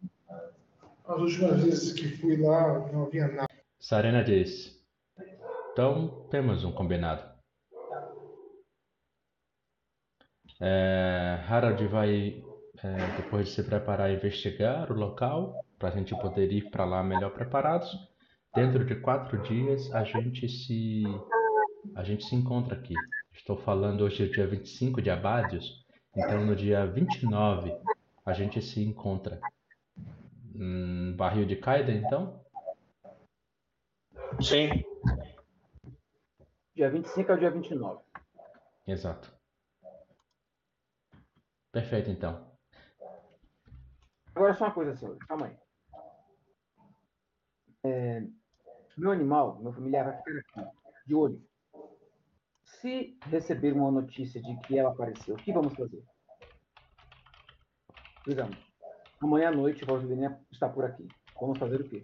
Speaker 4: As últimas vezes que fui lá, não havia nada.
Speaker 1: Sarena disse. Então temos um combinado. É, Harald vai, é, depois de se preparar, investigar o local para a gente poder ir para lá melhor preparados. Dentro de quatro dias a gente se a gente se encontra aqui. Estou falando hoje é dia 25 de Abádios, então no dia 29 a gente se encontra. Hum, barril de Kaida, então?
Speaker 3: Sim.
Speaker 2: Dia 25 ao dia 29.
Speaker 1: Exato. Perfeito, então.
Speaker 2: Agora só uma coisa, senhor. Calma aí. É, meu animal, meu familiar vai ficar aqui, de olho. Se receber uma notícia de que ela apareceu, o que vamos fazer? Digamos, amanhã à noite, Rosalina está por aqui. Vamos fazer o quê?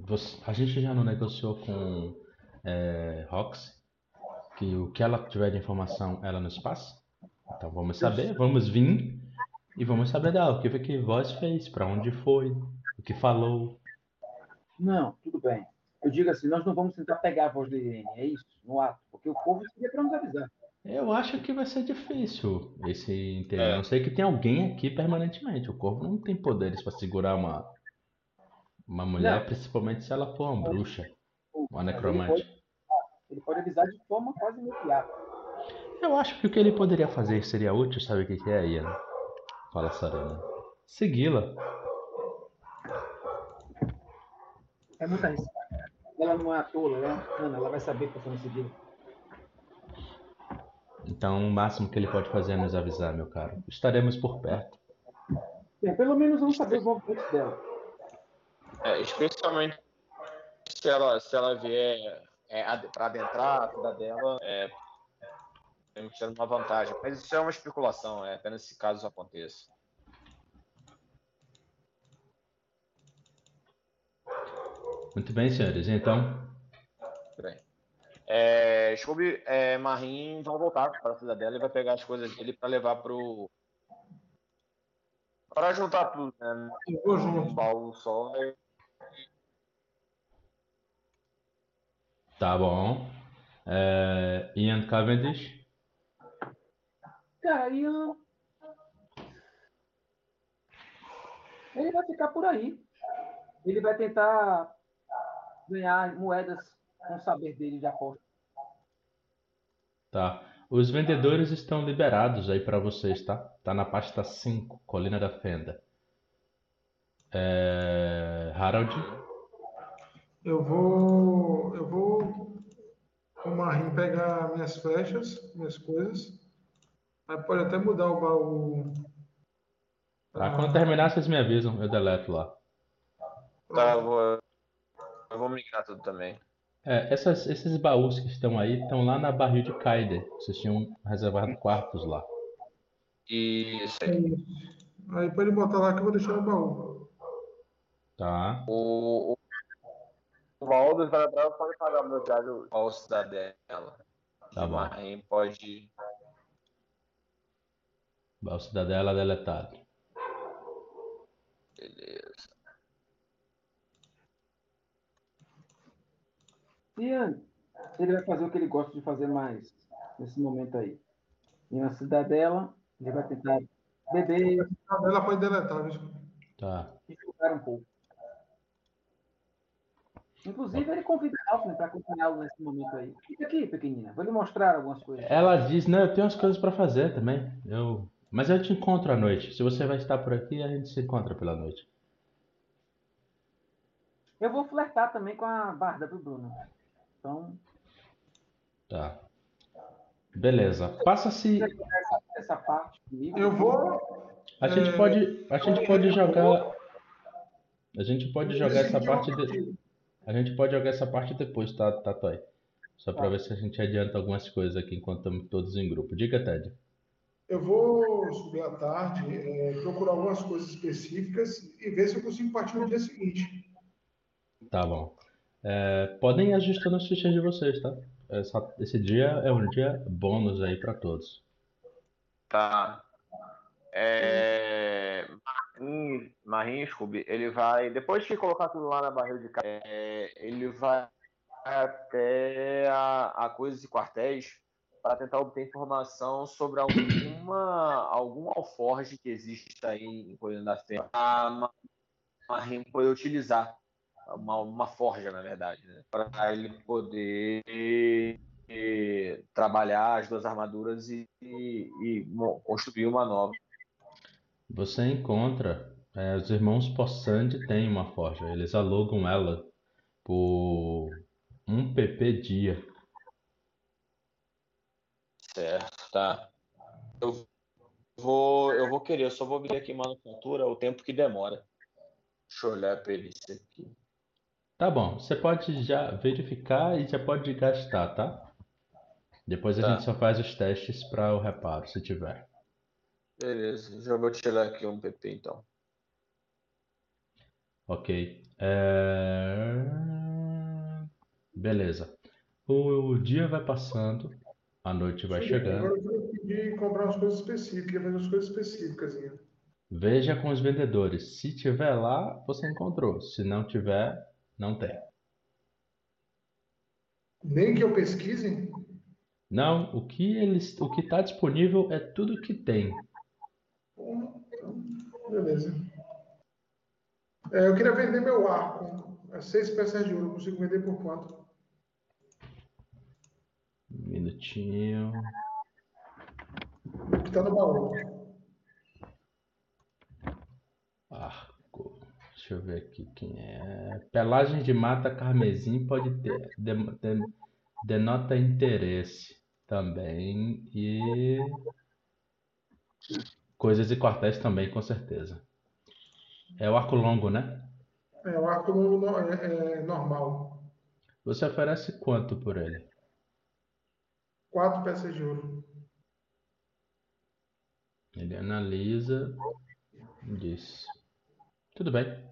Speaker 1: Você- a gente já não negociou com é, Rox que o que ela tiver de informação ela nos passa? Então vamos saber, vamos vir e vamos saber dela. O que foi que voz fez, para onde foi, o que falou.
Speaker 2: Não, tudo bem. Eu digo assim, nós não vamos tentar pegar a voz de Irene, é isso? No ato. Porque o povo seria para nos avisar.
Speaker 1: Eu acho que vai ser difícil esse inteiro.
Speaker 3: É.
Speaker 1: A não sei que tem alguém aqui permanentemente. O corvo não tem poderes para segurar uma, uma mulher,
Speaker 2: Não.
Speaker 1: principalmente se ela for uma bruxa, uma
Speaker 2: Mas Ele
Speaker 1: necromante.
Speaker 2: pode, ele pode avisar de forma quase imediata.
Speaker 1: Eu acho que o que ele poderia fazer seria útil, sabe o que que é, Ian? Fala Sarana. Segui-la.
Speaker 2: É muito arriscado. Ela não é a tola, ela é uma cana, ela vai saber que eu estou seguindo.
Speaker 1: Então, o máximo que ele pode fazer é nos avisar, meu caro. Estaremos por perto.
Speaker 2: Bem, pelo menos vamos saber os movimentos dela.
Speaker 3: É, especialmente se ela, se ela vier é, para adentrar a cidadela, é, temos que ter uma vantagem. Mas isso é uma especulação, é apenas se caso isso aconteça.
Speaker 1: Muito bem, senhores. Então,
Speaker 3: bem. É, Scooby, é, Marim vão voltar para a cidadela e vai pegar as coisas dele para levar pro. Para juntar tudo, né?
Speaker 4: Eu vou
Speaker 3: Um
Speaker 4: junto.
Speaker 3: baú só. e-
Speaker 1: tá bom. É, Ian Cavendish.
Speaker 2: Cara, Ian. Ele vai ficar por aí. Ele vai tentar ganhar moedas com o saber dele de aposta.
Speaker 1: Tá. Os vendedores estão liberados aí para vocês, tá? Tá na pasta 5, Colina da Fenda. É, Harold.
Speaker 4: Eu vou. Eu vou com o Marim pegar minhas flechas, minhas coisas. Aí pode até mudar o baú.
Speaker 1: Tá, quando terminar, vocês me avisam, eu deleto lá.
Speaker 3: Tá, eu vou, eu vou migrar tudo também.
Speaker 1: É, essas- esses baús que estão aí estão lá na barril de Kaider. Vocês tinham reservado quartos lá.
Speaker 3: Isso aí.
Speaker 4: Aí pode botar lá que eu vou deixar no baú.
Speaker 1: Tá?
Speaker 3: O, o, o baú dos Varadel pode pagar meu diário ao cidadela.
Speaker 1: Tá bom.
Speaker 3: Marim pode.
Speaker 1: Baú Cidadela deletado.
Speaker 2: Ian, ele vai fazer o que ele gosta de fazer mais nesse momento aí. E na cidadela, ele vai tentar beber
Speaker 4: Ela pode deletar, viu?
Speaker 1: Tá.
Speaker 2: e jogar um pouco. Inclusive, ele convida a Alfred para acompanhá-lo nesse momento aí. Fica aqui, pequenina. Vou lhe mostrar algumas coisas.
Speaker 1: Ela diz, não, eu tenho umas coisas pra fazer também. Eu... Mas eu te encontro à noite. Se você vai estar por aqui, a gente se encontra pela noite.
Speaker 2: Eu vou flertar também com a barda do Bruno. Então,
Speaker 1: Tá. Beleza. Passa-se.
Speaker 2: essa, essa parte comigo.
Speaker 4: Eu vou.
Speaker 1: A gente
Speaker 4: É,
Speaker 1: pode, a gente pode jogar. A gente pode jogar essa parte. De... A gente pode jogar essa parte depois, tá, tá, Toy? Só pra ver se a gente adianta algumas coisas aqui enquanto estamos todos em grupo. Diga, Ted.
Speaker 4: Eu vou subir à tarde, é, procurar algumas coisas específicas e ver se eu consigo partir no dia seguinte.
Speaker 1: Tá bom. É, podem ir ajustando as fichas de vocês, tá? Essa- esse dia é um dia bônus aí pra todos.
Speaker 3: Tá. É... Marim, Scooby, ele vai. Depois que colocar tudo lá na barril de ca- é, ele vai até a, a coisas e quartéis para tentar obter informação sobre alguma algum alforge que exista aí em Coisa da Fé. A Ma- Marim poder utilizar. Uma, uma forja, na verdade, né? Para ele poder eh, trabalhar as duas armaduras e, e- e construir uma nova.
Speaker 1: Você encontra. é, os irmãos Possandi têm uma forja. Eles alugam ela por um PP dia.
Speaker 3: Certo, tá. Eu vou, eu vou querer, eu só vou ver aqui em manufatura o tempo que demora. Deixa eu olhar ele isso aqui.
Speaker 1: Tá bom, você pode já verificar e já pode gastar, tá? Depois a
Speaker 3: Tá.
Speaker 1: gente só faz os testes para o reparo, se tiver.
Speaker 3: Beleza, já vou tirar aqui um PP então.
Speaker 1: Ok. É, Beleza. O dia vai passando, a noite vai
Speaker 4: Sim,
Speaker 1: chegando.
Speaker 4: Agora eu vou pedir comprar umas coisas específicas, fazer umas coisas específicas.
Speaker 1: Veja com os vendedores. Se tiver lá, você encontrou. Se não tiver, não tem.
Speaker 4: Nem que eu pesquise?
Speaker 1: Não, o que eles, o que está disponível é tudo que tem.
Speaker 4: Então, beleza. É, eu queria vender meu arco. É seis peças de ouro. Eu consigo vender por quanto?
Speaker 1: Um minutinho.
Speaker 4: O que está no baú.
Speaker 1: Arco. Deixa eu ver aqui quem é. Pelagem de mata carmesim pode ter. de- de- denota interesse também. E. Coisas e quartéis também, com certeza. É o arco longo, né?
Speaker 4: É, o arco longo no- é, é normal.
Speaker 1: Você oferece quanto por ele?
Speaker 4: Quatro peças de ouro.
Speaker 1: Ele analisa. Diz. Tudo bem.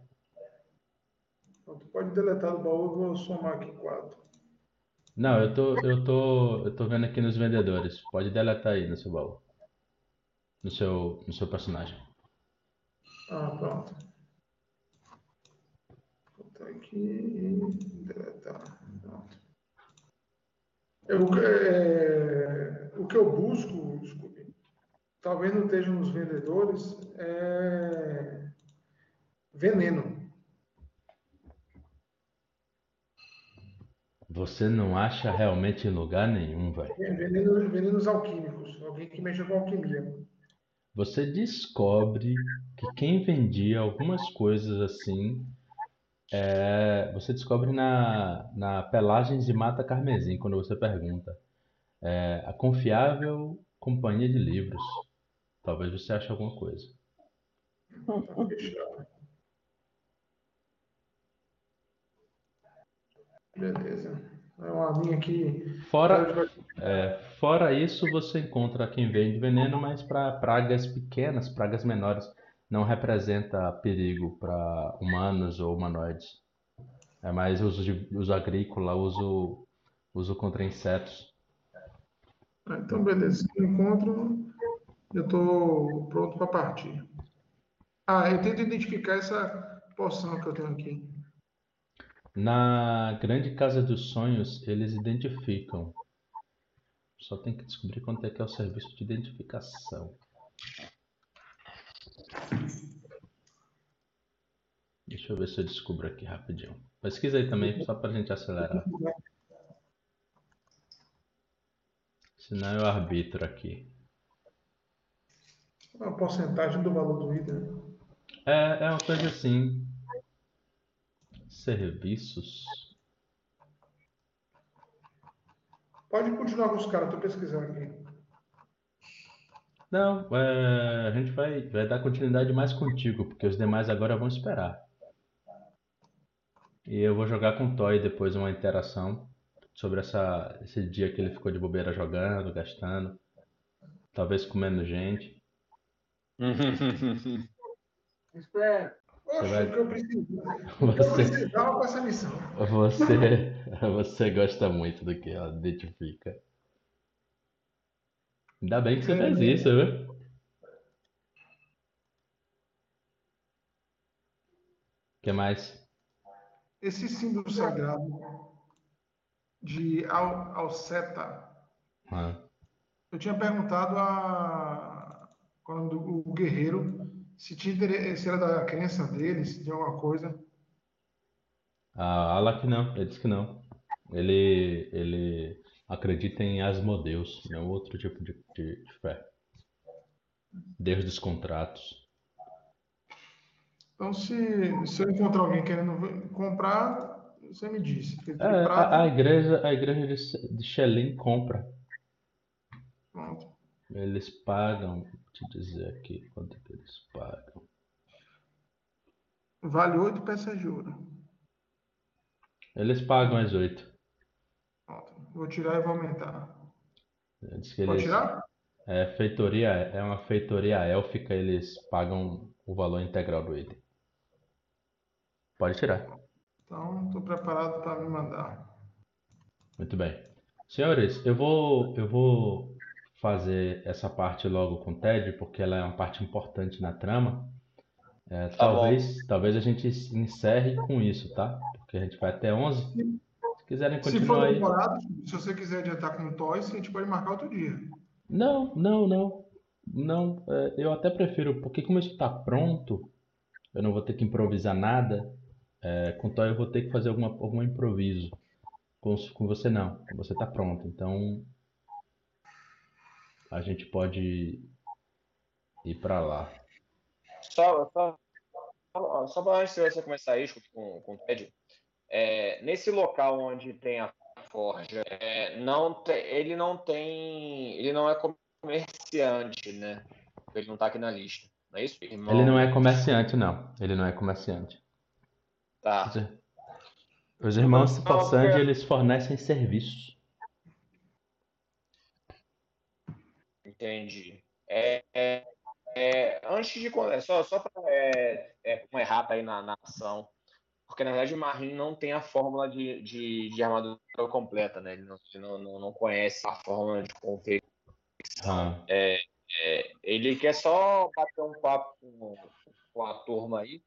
Speaker 4: Então, tu pode deletar do baú, eu vou somar aqui quatro.
Speaker 1: Não, eu tô, eu tô, eu tô vendo aqui nos vendedores. Pode deletar aí no seu baú. No seu, no seu personagem.
Speaker 4: Ah, pronto. Vou botar aqui e deletar. Pronto. Eu, é, o que eu busco, Scooby, talvez não esteja nos vendedores, é veneno.
Speaker 1: Você não acha realmente em lugar nenhum, velho.
Speaker 4: Veneno, venenos alquímicos. Alguém que mexa com alquimia.
Speaker 1: Você descobre que quem vendia algumas coisas assim é, você descobre na, na Pelagens de Mata Carmesim, quando você pergunta. É, a confiável companhia de livros. Talvez você ache alguma coisa.
Speaker 4: Tá fechado. Beleza. É uma linha aqui.
Speaker 1: Fora, é, fora isso, você encontra quem vende veneno, mas para pragas pequenas, pragas menores, não representa perigo para humanos ou humanoides. É mais uso, de, uso agrícola, uso, uso contra insetos.
Speaker 4: Ah, então, beleza. Se encontro, eu estou pronto para partir. Ah, eu tento identificar essa poção que eu tenho aqui.
Speaker 1: Na grande casa dos sonhos, eles identificam. Só tem que descobrir quanto é que é o serviço de identificação. Deixa eu ver se eu descubro aqui rapidinho. Pesquisa aí também, só pra gente acelerar. Senão eu arbitro aqui.
Speaker 4: A porcentagem do valor do item.
Speaker 1: É, é uma coisa assim. Serviços.
Speaker 4: Pode continuar com os caras, tô pesquisando aqui.
Speaker 1: Não, é, a gente vai, vai dar continuidade mais contigo, porque os demais agora vão esperar. E eu vou jogar com o Toy depois uma interação sobre essa, esse dia que ele ficou de bobeira jogando, gastando, talvez comendo gente.
Speaker 2: Espera.
Speaker 4: Poxa,
Speaker 1: vai-
Speaker 4: que eu preciso. Eu
Speaker 1: Você,
Speaker 4: precisava com essa missão.
Speaker 1: você, você gosta muito do que ela identifica. Ainda bem que você fez isso, viu? O que mais?
Speaker 4: Esse símbolo sagrado de Al Alceta,
Speaker 1: Ah,
Speaker 4: eu tinha perguntado a quando o guerreiro se, tinha, se era da crença dele, se tinha alguma coisa.
Speaker 1: A Alak não, ele disse que não. Ele, ele acredita em Asmodeus, não outro tipo de, de, de fé. Deus dos contratos.
Speaker 4: Então, se, se eu encontrar alguém querendo comprar, você me diz.
Speaker 1: É, a, a igreja, a igreja de, Shelin compra.
Speaker 4: pronto.
Speaker 1: Eles pagam, te dizer aqui quanto é que eles pagam.
Speaker 4: Vale oito peças de ouro.
Speaker 1: Eles pagam as oito.
Speaker 4: Pronto. Vou tirar e vou aumentar.
Speaker 1: Diz que
Speaker 4: Pode
Speaker 1: eles,
Speaker 4: tirar?
Speaker 1: é feitoria, é uma feitoria élfica, eles pagam o valor integral do item. Pode tirar.
Speaker 4: Então, estou preparado para me mandar.
Speaker 1: Muito bem. Senhores, eu vou, eu vou fazer essa parte logo com o Ted, porque ela é uma parte importante na trama. É,
Speaker 3: Tá bom.
Speaker 1: talvez, talvez a gente encerre com isso, tá? Porque a gente vai até 11. Se quiserem
Speaker 4: Se for
Speaker 1: continuar aí.
Speaker 4: se você quiser adiantar com o Toys, a gente pode marcar outro dia.
Speaker 1: Não, não, não. Não, é, eu até prefiro, porque como isso está pronto, eu não vou ter que improvisar nada. É, com o Toy eu vou ter que fazer alguma, algum improviso. Com, com você não, você está pronto. Então a gente pode ir para lá.
Speaker 3: Só, só, só, só para antes de você começar isso com, com o Ted, é, nesse local onde tem a forja, é, não te- ele não tem, ele não é comerciante, né? Ele não tá aqui na lista, não é isso? Irmão?
Speaker 1: Ele não é comerciante, não. Ele não é comerciante.
Speaker 3: Tá.
Speaker 1: Os irmãos
Speaker 3: Não,
Speaker 1: Possand,
Speaker 3: porque-
Speaker 1: eles fornecem serviços.
Speaker 3: Entendi. É, é, é, antes de. é Só, só para é, é, uma errata aí na, na ação. Porque, na verdade, o Marin não tem a fórmula de, de, de armadura completa, né? Ele não, não, não- conhece a fórmula de confecção.
Speaker 1: Ah,
Speaker 3: É, ele quer só bater um papo com, com a turma aí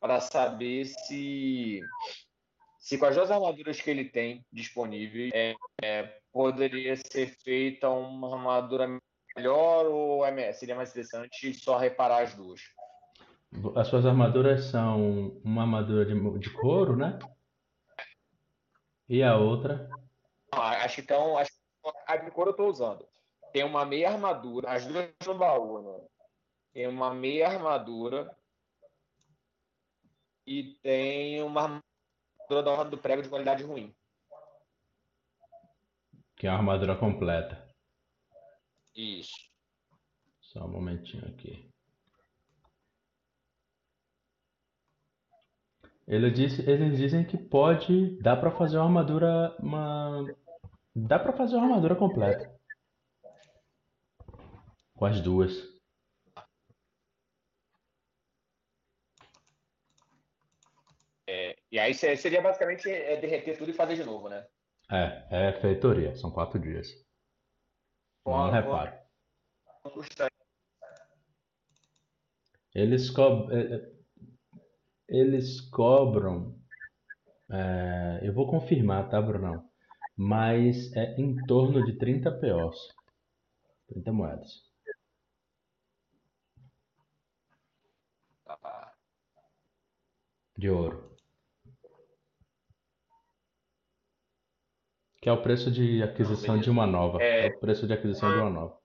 Speaker 3: para saber se, se com as duas armaduras que ele tem disponíveis é, é, poderia ser feita uma armadura melhor ou é, seria mais interessante só reparar as duas.
Speaker 1: as suas armaduras são uma armadura de, de couro, né? E a outra.
Speaker 3: Ah, Acho que então, acho a de cor eu estou usando. Tem uma meia armadura, as duas no baú, né? Tem uma meia armadura e tem uma armadura da Ordem do Prego de qualidade ruim.
Speaker 1: Que é uma armadura completa.
Speaker 3: Isso.
Speaker 1: Só um momentinho aqui. Ele disse, eles dizem que pode, dá pra fazer uma armadura, uma, dá pra fazer uma armadura completa. Com as duas.
Speaker 3: É, e aí se- seria basicamente é, derreter tudo e fazer de novo, né?
Speaker 1: É, é feitoria, são quatro dias. Não reparo. Eles, co eh, eh, eles cobram. é, eu vou confirmar, tá, Brunão? Mas é em torno de 30 POs. 30 moedas.
Speaker 3: Ah,
Speaker 1: de ouro. Que é o preço de aquisição de uma nova.
Speaker 3: É.
Speaker 1: É o preço de aquisição de uma nova.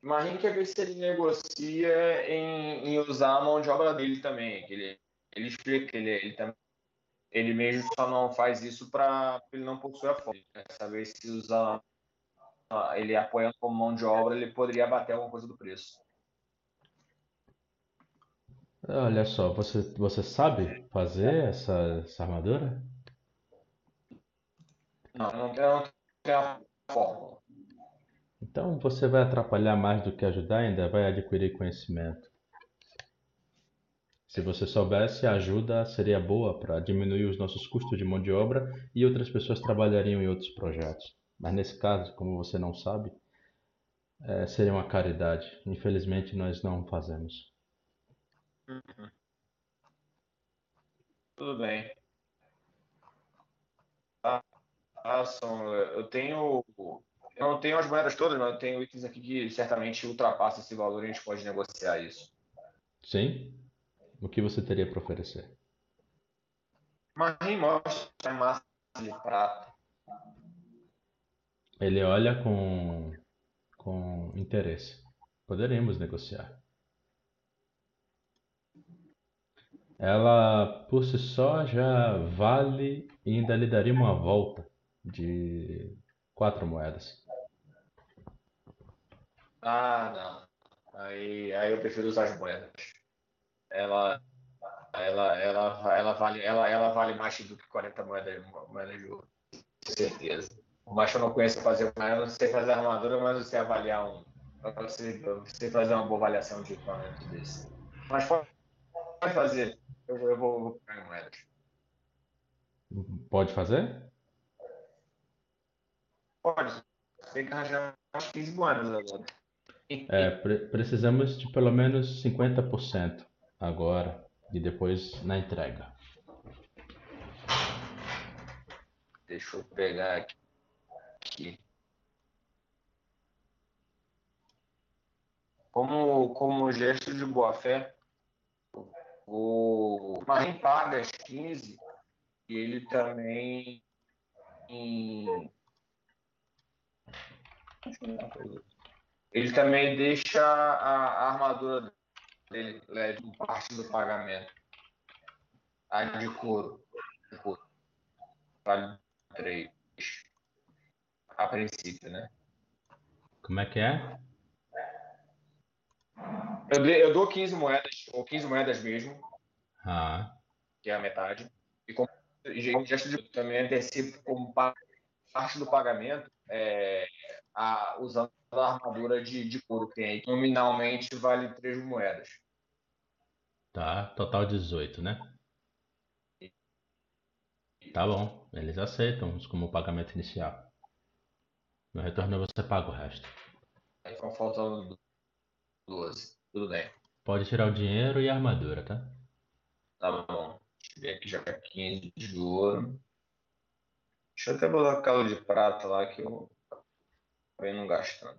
Speaker 3: Mas a gente quer ver se ele negocia em, em usar a mão de obra dele também. Que ele, ele explica que ele, ele, também, ele mesmo só não faz isso para ele não possuir a fome. Quer saber se usar ah, ele apoiando como mão de obra, ele poderia abater alguma coisa do preço.
Speaker 1: Olha só, você, você sabe fazer essa, essa armadura?
Speaker 3: Não, tem, não tem a fórmula.
Speaker 1: Então você vai atrapalhar mais do que ajudar, ainda vai adquirir conhecimento. Se você soubesse, a ajuda seria boa para diminuir os nossos custos de mão de obra e outras pessoas trabalhariam em outros projetos. Mas nesse caso, como você não sabe, eh, seria uma caridade. Infelizmente, nós não fazemos.
Speaker 3: Tudo bem. Ah, ah, são, eu tenho. Eu não tenho as moedas todas, mas eu tenho itens aqui que certamente ultrapassam esse valor e a gente pode negociar isso.
Speaker 1: Sim? O que você teria para oferecer?
Speaker 3: Mas nem mostra a massa de prata.
Speaker 1: Ele olha com, com interesse. Poderemos negociar. Ela, por si só, já vale e ainda lhe daria uma volta de quatro moedas.
Speaker 3: Ah, não. Aí, aí eu prefiro usar as moedas. Ela, ela, ela, ela vale, ela, ela vale mais do que 40 moedas, moedas de ouro. Com certeza. Mas eu não conheço fazer, eu não sei fazer armadura, mas eu sei avaliar um. Eu sei, eu sei fazer uma boa avaliação de equipamento desse. Mas pode fazer. Eu, vou- eu vou, pegar moedas.
Speaker 1: Pode fazer?
Speaker 3: Pode. Tem que arranjar umas 15 moedas agora.
Speaker 1: É, pre- precisamos de pelo menos 50% agora e depois na entrega.
Speaker 3: Deixa eu pegar aqui. aqui. Como, como gesto de boa fé, o Marim paga as 15 e ele também. em- Ele também deixa a, a armadura dele leve em parte do pagamento. A de couro. De couro. Vale 3. A princípio, né?
Speaker 1: Como é que é?
Speaker 3: Eu, eu dou 15 moedas, ou 15 moedas mesmo,
Speaker 1: Ah,
Speaker 3: que é a metade. E como de também antecipo como pa- parte do pagamento, é, a, usando a armadura de, de couro que Nominalmente vale 3 moedas.
Speaker 1: tá. Total 18, né? Tá bom. Eles aceitam isso como pagamento inicial. No retorno você paga o resto.
Speaker 3: Aí estão faltando 12. Tudo bem.
Speaker 1: Pode tirar o dinheiro e a armadura, tá?
Speaker 3: Tá bom. Deixa eu ver aqui já que é 15 de ouro. Deixa eu até botar aquela de prata lá que eu acabei não gastando.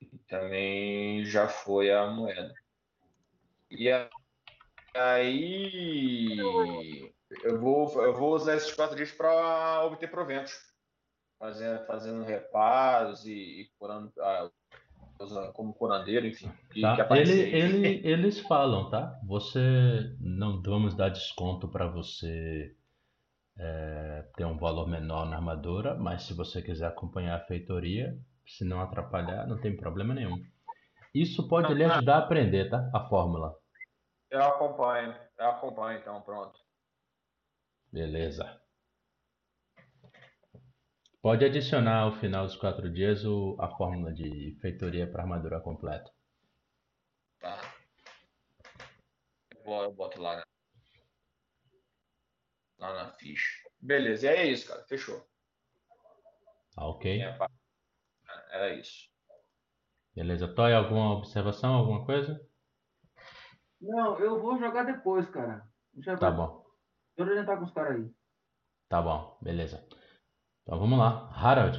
Speaker 3: E também já foi a moeda. E aí eu vou, eu vou usar esses quatro dias para obter proventos. Fazendo, fazendo reparos e, e curando, ah, como curandeiro, enfim.
Speaker 1: Tá? Ele, ele, eles falam, tá? Você não vamos dar desconto para você é, ter um valor menor na armadura, mas se você quiser acompanhar a feitoria, se não atrapalhar, não tem problema nenhum. Isso pode lhe ajudar a aprender, tá? A fórmula.
Speaker 3: Eu acompanho, eu acompanho então, pronto.
Speaker 1: Beleza. Pode adicionar ao final dos quatro dias o, a fórmula de feitoria para armadura completa.
Speaker 3: Tá. Eu, boto lá, lá na ficha. Beleza, e é isso, cara. Fechou.
Speaker 1: Ah, ok.
Speaker 3: Era isso.
Speaker 1: Beleza. Toy, alguma observação, alguma coisa?
Speaker 2: Não, eu vou jogar depois, cara. Deixa
Speaker 1: Tá bom.
Speaker 2: Eu orientar com os caras aí.
Speaker 1: Tá bom, beleza. Então vamos lá. Harold.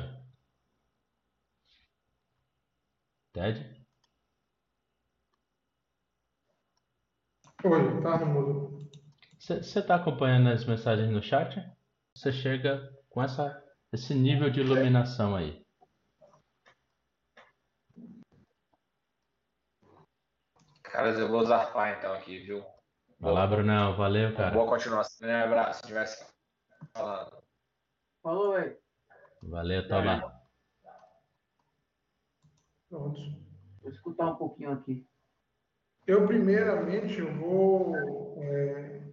Speaker 1: Ted?
Speaker 4: Oi, tá no.
Speaker 1: Você está acompanhando as mensagens no chat? Você chega com essa, esse nível de iluminação aí.
Speaker 3: Caras, eu vou zarpar então aqui, viu?
Speaker 1: Vai lá, Brunão. Valeu, cara.
Speaker 3: Boa continuação. Um abraço. Se tivesse falando.
Speaker 2: Falou, velho.
Speaker 1: Valeu, tá lá.
Speaker 4: Pronto.
Speaker 2: Vou escutar um pouquinho aqui.
Speaker 4: Eu, primeiramente, eu vou. é,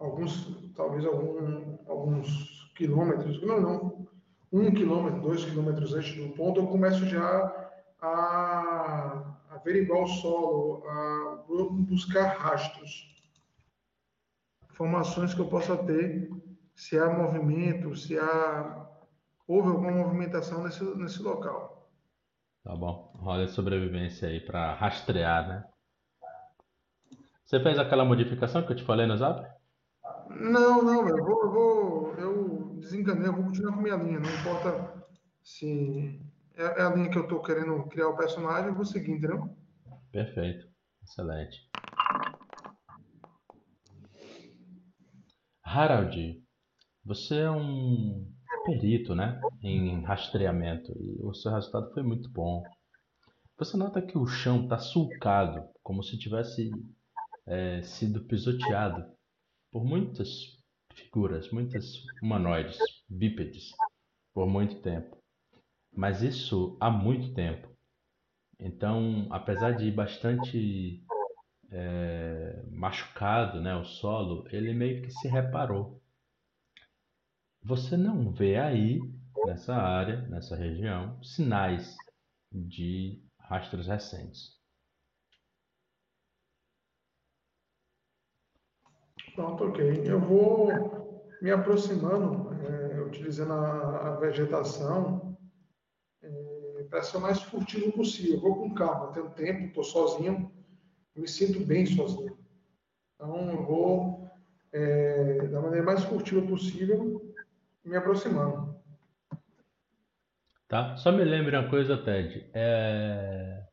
Speaker 4: alguns, talvez algum, alguns quilômetros, não, não, um quilômetro, dois quilômetros antes do ponto, eu começo já a averiguar o solo, a buscar rastros, informações que eu possa ter, se há movimento, se há houve alguma movimentação nesse, nesse local.
Speaker 1: Tá bom. Rola a sobrevivência aí pra rastrear, né? Você fez aquela modificação que eu te falei no zap?
Speaker 4: Não, não, eu vou, eu vou, eu desenganei, eu vou continuar com minha linha, não importa se é, é a linha que eu estou querendo criar o personagem, eu vou seguir, entendeu?
Speaker 1: Perfeito. Excelente. Harald, você é um perito, né? Em rastreamento. E o seu resultado foi muito bom. Você nota que o chão está sulcado, como se tivesse é, sido pisoteado por muitas figuras, muitas humanoides, bípedes, por muito tempo. Mas isso há muito tempo. Então, apesar de bastante é, machucado, né, o solo, ele meio que se reparou. Você não vê aí, nessa área, nessa região, sinais de rastros recentes.
Speaker 4: Pronto, ok. Eu vou me aproximando, é, utilizando a, a vegetação, para ser o mais furtivo possível. Eu vou com calma, tenho tempo, estou sozinho, me sinto bem sozinho. Então, eu vou, é, da maneira mais furtiva possível, me aproximando.
Speaker 1: Tá? Só me lembre uma coisa, Ted. É...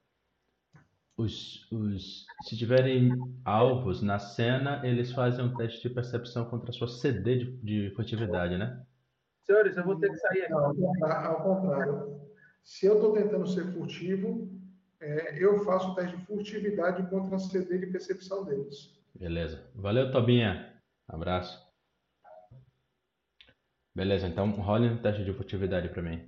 Speaker 1: Os, os, se tiverem alvos na cena, eles fazem um teste de percepção contra a sua CD de, de furtividade, né?
Speaker 2: Senhores, eu vou ter que sair aqui.
Speaker 4: Não, ao contrário. Se eu estou tentando ser furtivo, é, eu faço o teste de furtividade contra a CD de percepção deles.
Speaker 1: Beleza. Valeu, Tobinha. Abraço. Beleza, então role um teste de furtividade pra mim.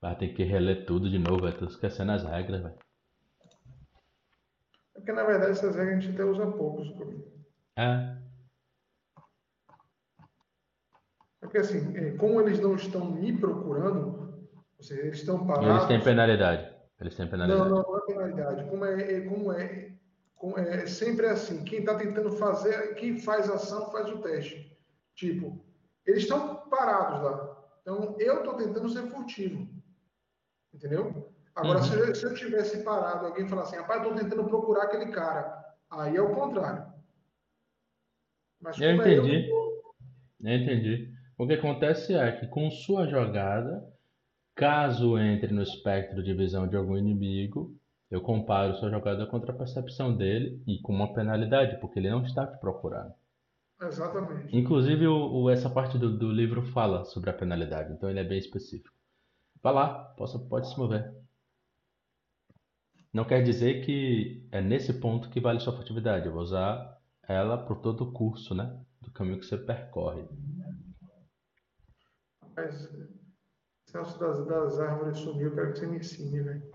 Speaker 1: Vai ter que reler tudo de novo, vai. Tô esquecendo as regras, velho.
Speaker 4: É porque, na verdade, essas regras a gente até usa poucos.
Speaker 1: É,
Speaker 4: É porque, assim, é, como eles não estão me procurando, ou seja, eles estão parados...
Speaker 1: eles têm penalidade. Eles têm
Speaker 4: Não,
Speaker 1: penalidade.
Speaker 4: não, não é penalidade. Como é, é- como é, como é sempre assim, quem está tentando fazer, quem faz ação faz o teste. Tipo, eles estão parados lá. Então, eu estou tentando ser furtivo. Entendeu? Agora,
Speaker 1: Uhum.
Speaker 4: se, eu, se eu tivesse parado, alguém falar assim, rapaz, estou tentando procurar aquele cara. Aí é o contrário. Mas
Speaker 1: Eu
Speaker 4: como é eu
Speaker 1: entendi. Eu entendi. O que acontece é que com sua jogada, caso entre no espectro de visão de algum inimigo, eu comparo sua jogada contra a percepção dele e com uma penalidade, porque ele não está te procurando.
Speaker 4: Exatamente.
Speaker 1: Inclusive, o, o- essa parte do, do livro fala sobre a penalidade, então ele é bem específico. Vá lá, possa, pode se mover. Não quer dizer que é nesse ponto que vale sua furtividade. Eu vou usar ela por todo o curso, né? Do caminho que você percorre.
Speaker 4: Mas, negócio das, das árvores sumiu, eu quero que você me ensine, velho.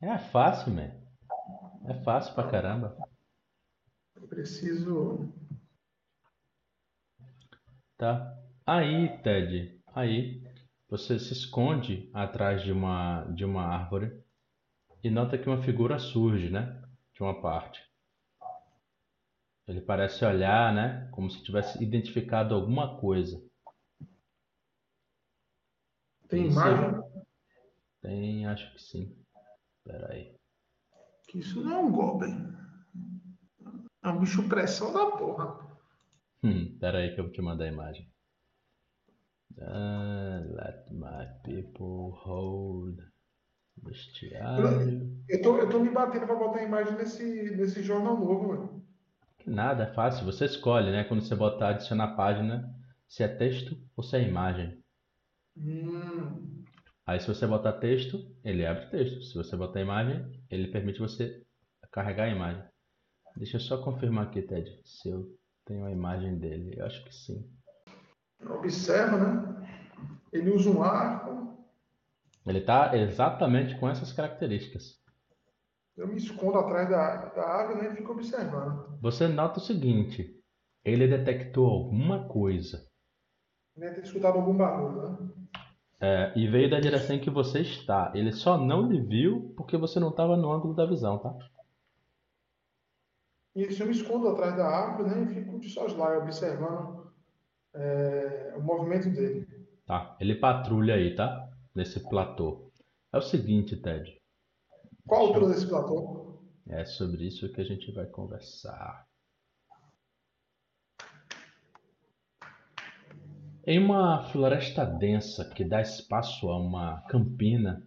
Speaker 1: É fácil, man. É fácil pra caramba.
Speaker 4: Eu preciso.
Speaker 1: Tá? Aí, Ted, aí você se esconde atrás de uma de uma árvore e nota que uma figura surge, né? De uma parte. Ele parece olhar, né? Como se tivesse identificado alguma coisa.
Speaker 4: Tem
Speaker 1: Isso.
Speaker 4: imagem?
Speaker 1: Tem, acho que sim. Espera aí.
Speaker 4: Que isso não é um Goblin. É um bicho pressão da porra.
Speaker 1: Hum, Espera aí que eu vou te mandar a imagem. Ah, let my people hold. Bestiário.
Speaker 4: Eu tô, eu tô me batendo pra botar a imagem nesse, nesse jornal novo, mano.
Speaker 1: Que nada, é fácil. Você escolhe, né? Quando você botar adicionar página, se é texto ou se é imagem.
Speaker 4: Hum,
Speaker 1: Aí se você botar texto, ele abre texto. Se você botar imagem, ele permite você carregar a imagem. Deixa eu só confirmar aqui, Ted, se eu tenho a imagem dele. Eu acho que sim.
Speaker 4: observa, né? Ele usa um arco.
Speaker 1: Ele tá exatamente com essas características.
Speaker 4: Eu me escondo atrás da, da árvore né, e fico observando.
Speaker 1: Você nota o seguinte, ele detectou alguma coisa
Speaker 4: Deve ter escutado algum barulho, né?
Speaker 1: é, e veio da direção em que você está. Ele só não lhe viu porque você não estava no ângulo da visão, tá?
Speaker 4: Isso, eu me escondo atrás da árvore né, e fico de soslaio, observando é, o movimento dele.
Speaker 1: Tá. Ele patrulha aí, tá? Nesse platô. É o seguinte, Ted.
Speaker 4: Qual a altura desse platô?
Speaker 1: É sobre isso que a gente vai conversar. Em uma floresta densa que dá espaço a uma campina,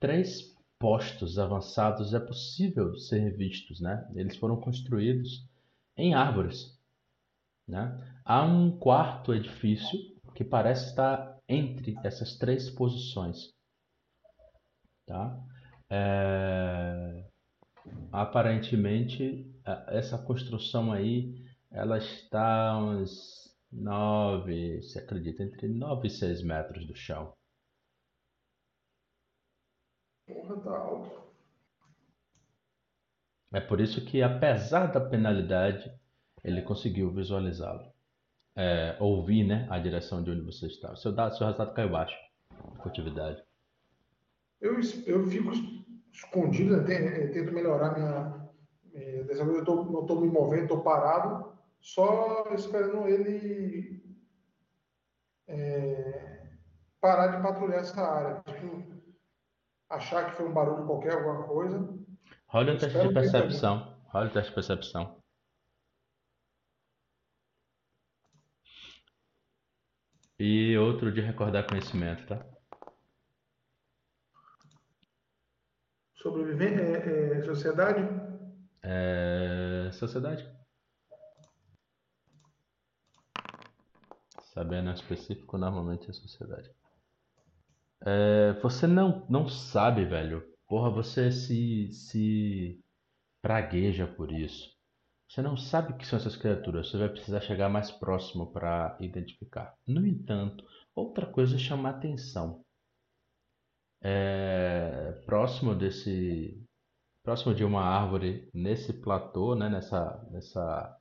Speaker 1: três postos avançados é possível ser vistos, né? Eles foram construídos em árvores, né? Há um quarto edifício que parece estar entre essas três posições, tá? É, Aparentemente, essa construção aí, ela está uns 9, se acredita, entre 9 e 6 metros do chão.
Speaker 4: Porra, tá alto.
Speaker 1: É por isso que, apesar da penalidade, ele conseguiu visualizá-lo. É, ouvir, né, a direção de onde você está. Seu, dado, seu resultado caiu baixo. Furtividade.
Speaker 4: Eu, eu fico es- escondido, eh, tento melhorar minha. Dessa vez eu tô, não estou me movendo, estou parado, só esperando ele eh, parar de patrulhar essa área. Tipo, achar que foi um barulho qualquer, alguma coisa.
Speaker 1: Rola um teste de percepção. Rola um teste de percepção. E outro de recordar conhecimento, tá?
Speaker 4: Sobrevivência, é, é, sociedade,
Speaker 1: É... Sociedade. Sabendo específico, normalmente é sociedade. É, você não, não sabe, velho. Porra, você se, se pragueja por isso. Você não sabe o que são essas criaturas. Você vai precisar chegar mais próximo para identificar. No entanto, outra coisa chama atenção. É, próximo desse, próximo de uma árvore, nesse platô, né, nessa, nessa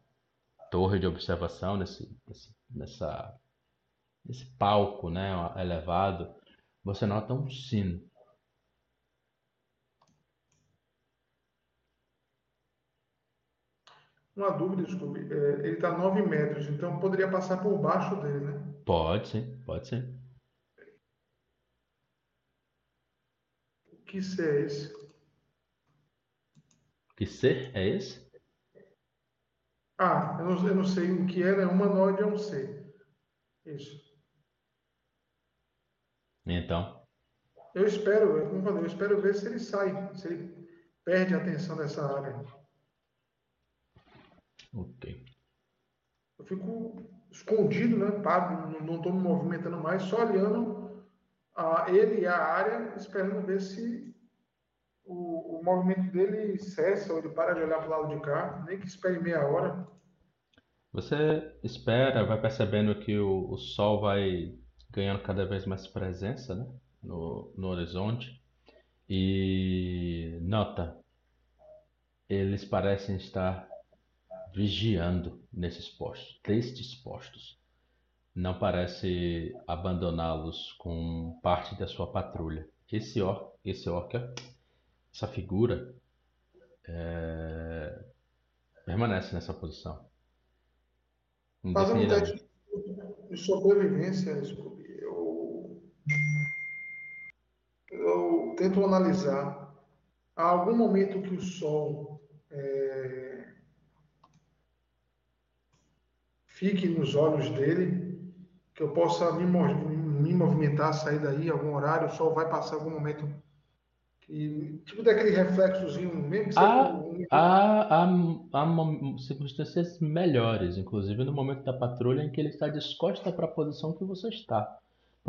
Speaker 1: torre de observação, nesse, nesse, nessa, nesse palco, né, elevado, você nota um sino.
Speaker 4: uma dúvida, desculpe. É, ele está a 9 metros, então poderia passar por baixo dele, né?
Speaker 1: Pode sim, pode sim.
Speaker 4: Que ser é esse?
Speaker 1: Que ser é esse?
Speaker 4: Ah, eu não, eu não sei o que é, né? Humanoide é um ser. Isso.
Speaker 1: Então,
Speaker 4: Eu espero, como eu falei, eu espero ver se ele sai, se ele perde a atenção dessa área.
Speaker 1: ok.
Speaker 4: Eu fico escondido, né? Paro, não estou me movimentando mais, só olhando a ele e a área, esperando ver se o, o movimento dele cessa ou ele para de olhar para o lado de cá, nem que espere meia hora.
Speaker 1: Você espera, vai percebendo que o, o sol vai ganhando cada vez mais presença, né, no, no horizonte e nota, eles parecem estar vigiando nesses postos, destes postos. Não parece abandoná-los com parte da sua patrulha. Esse or, esse orca, essa figura, é, permanece nessa posição.
Speaker 4: Faz um teste de sobrevivência, Scooby. Eu, tento analisar. Há algum momento que o sol é, fique nos olhos dele, que eu possa me, me movimentar, sair daí, algum horário, o sol vai passar algum momento e, tipo daquele reflexozinho mesmo.
Speaker 1: Há, há, há, há circunstâncias melhores, inclusive no momento da patrulha em que ele está descosta para a posição que você está.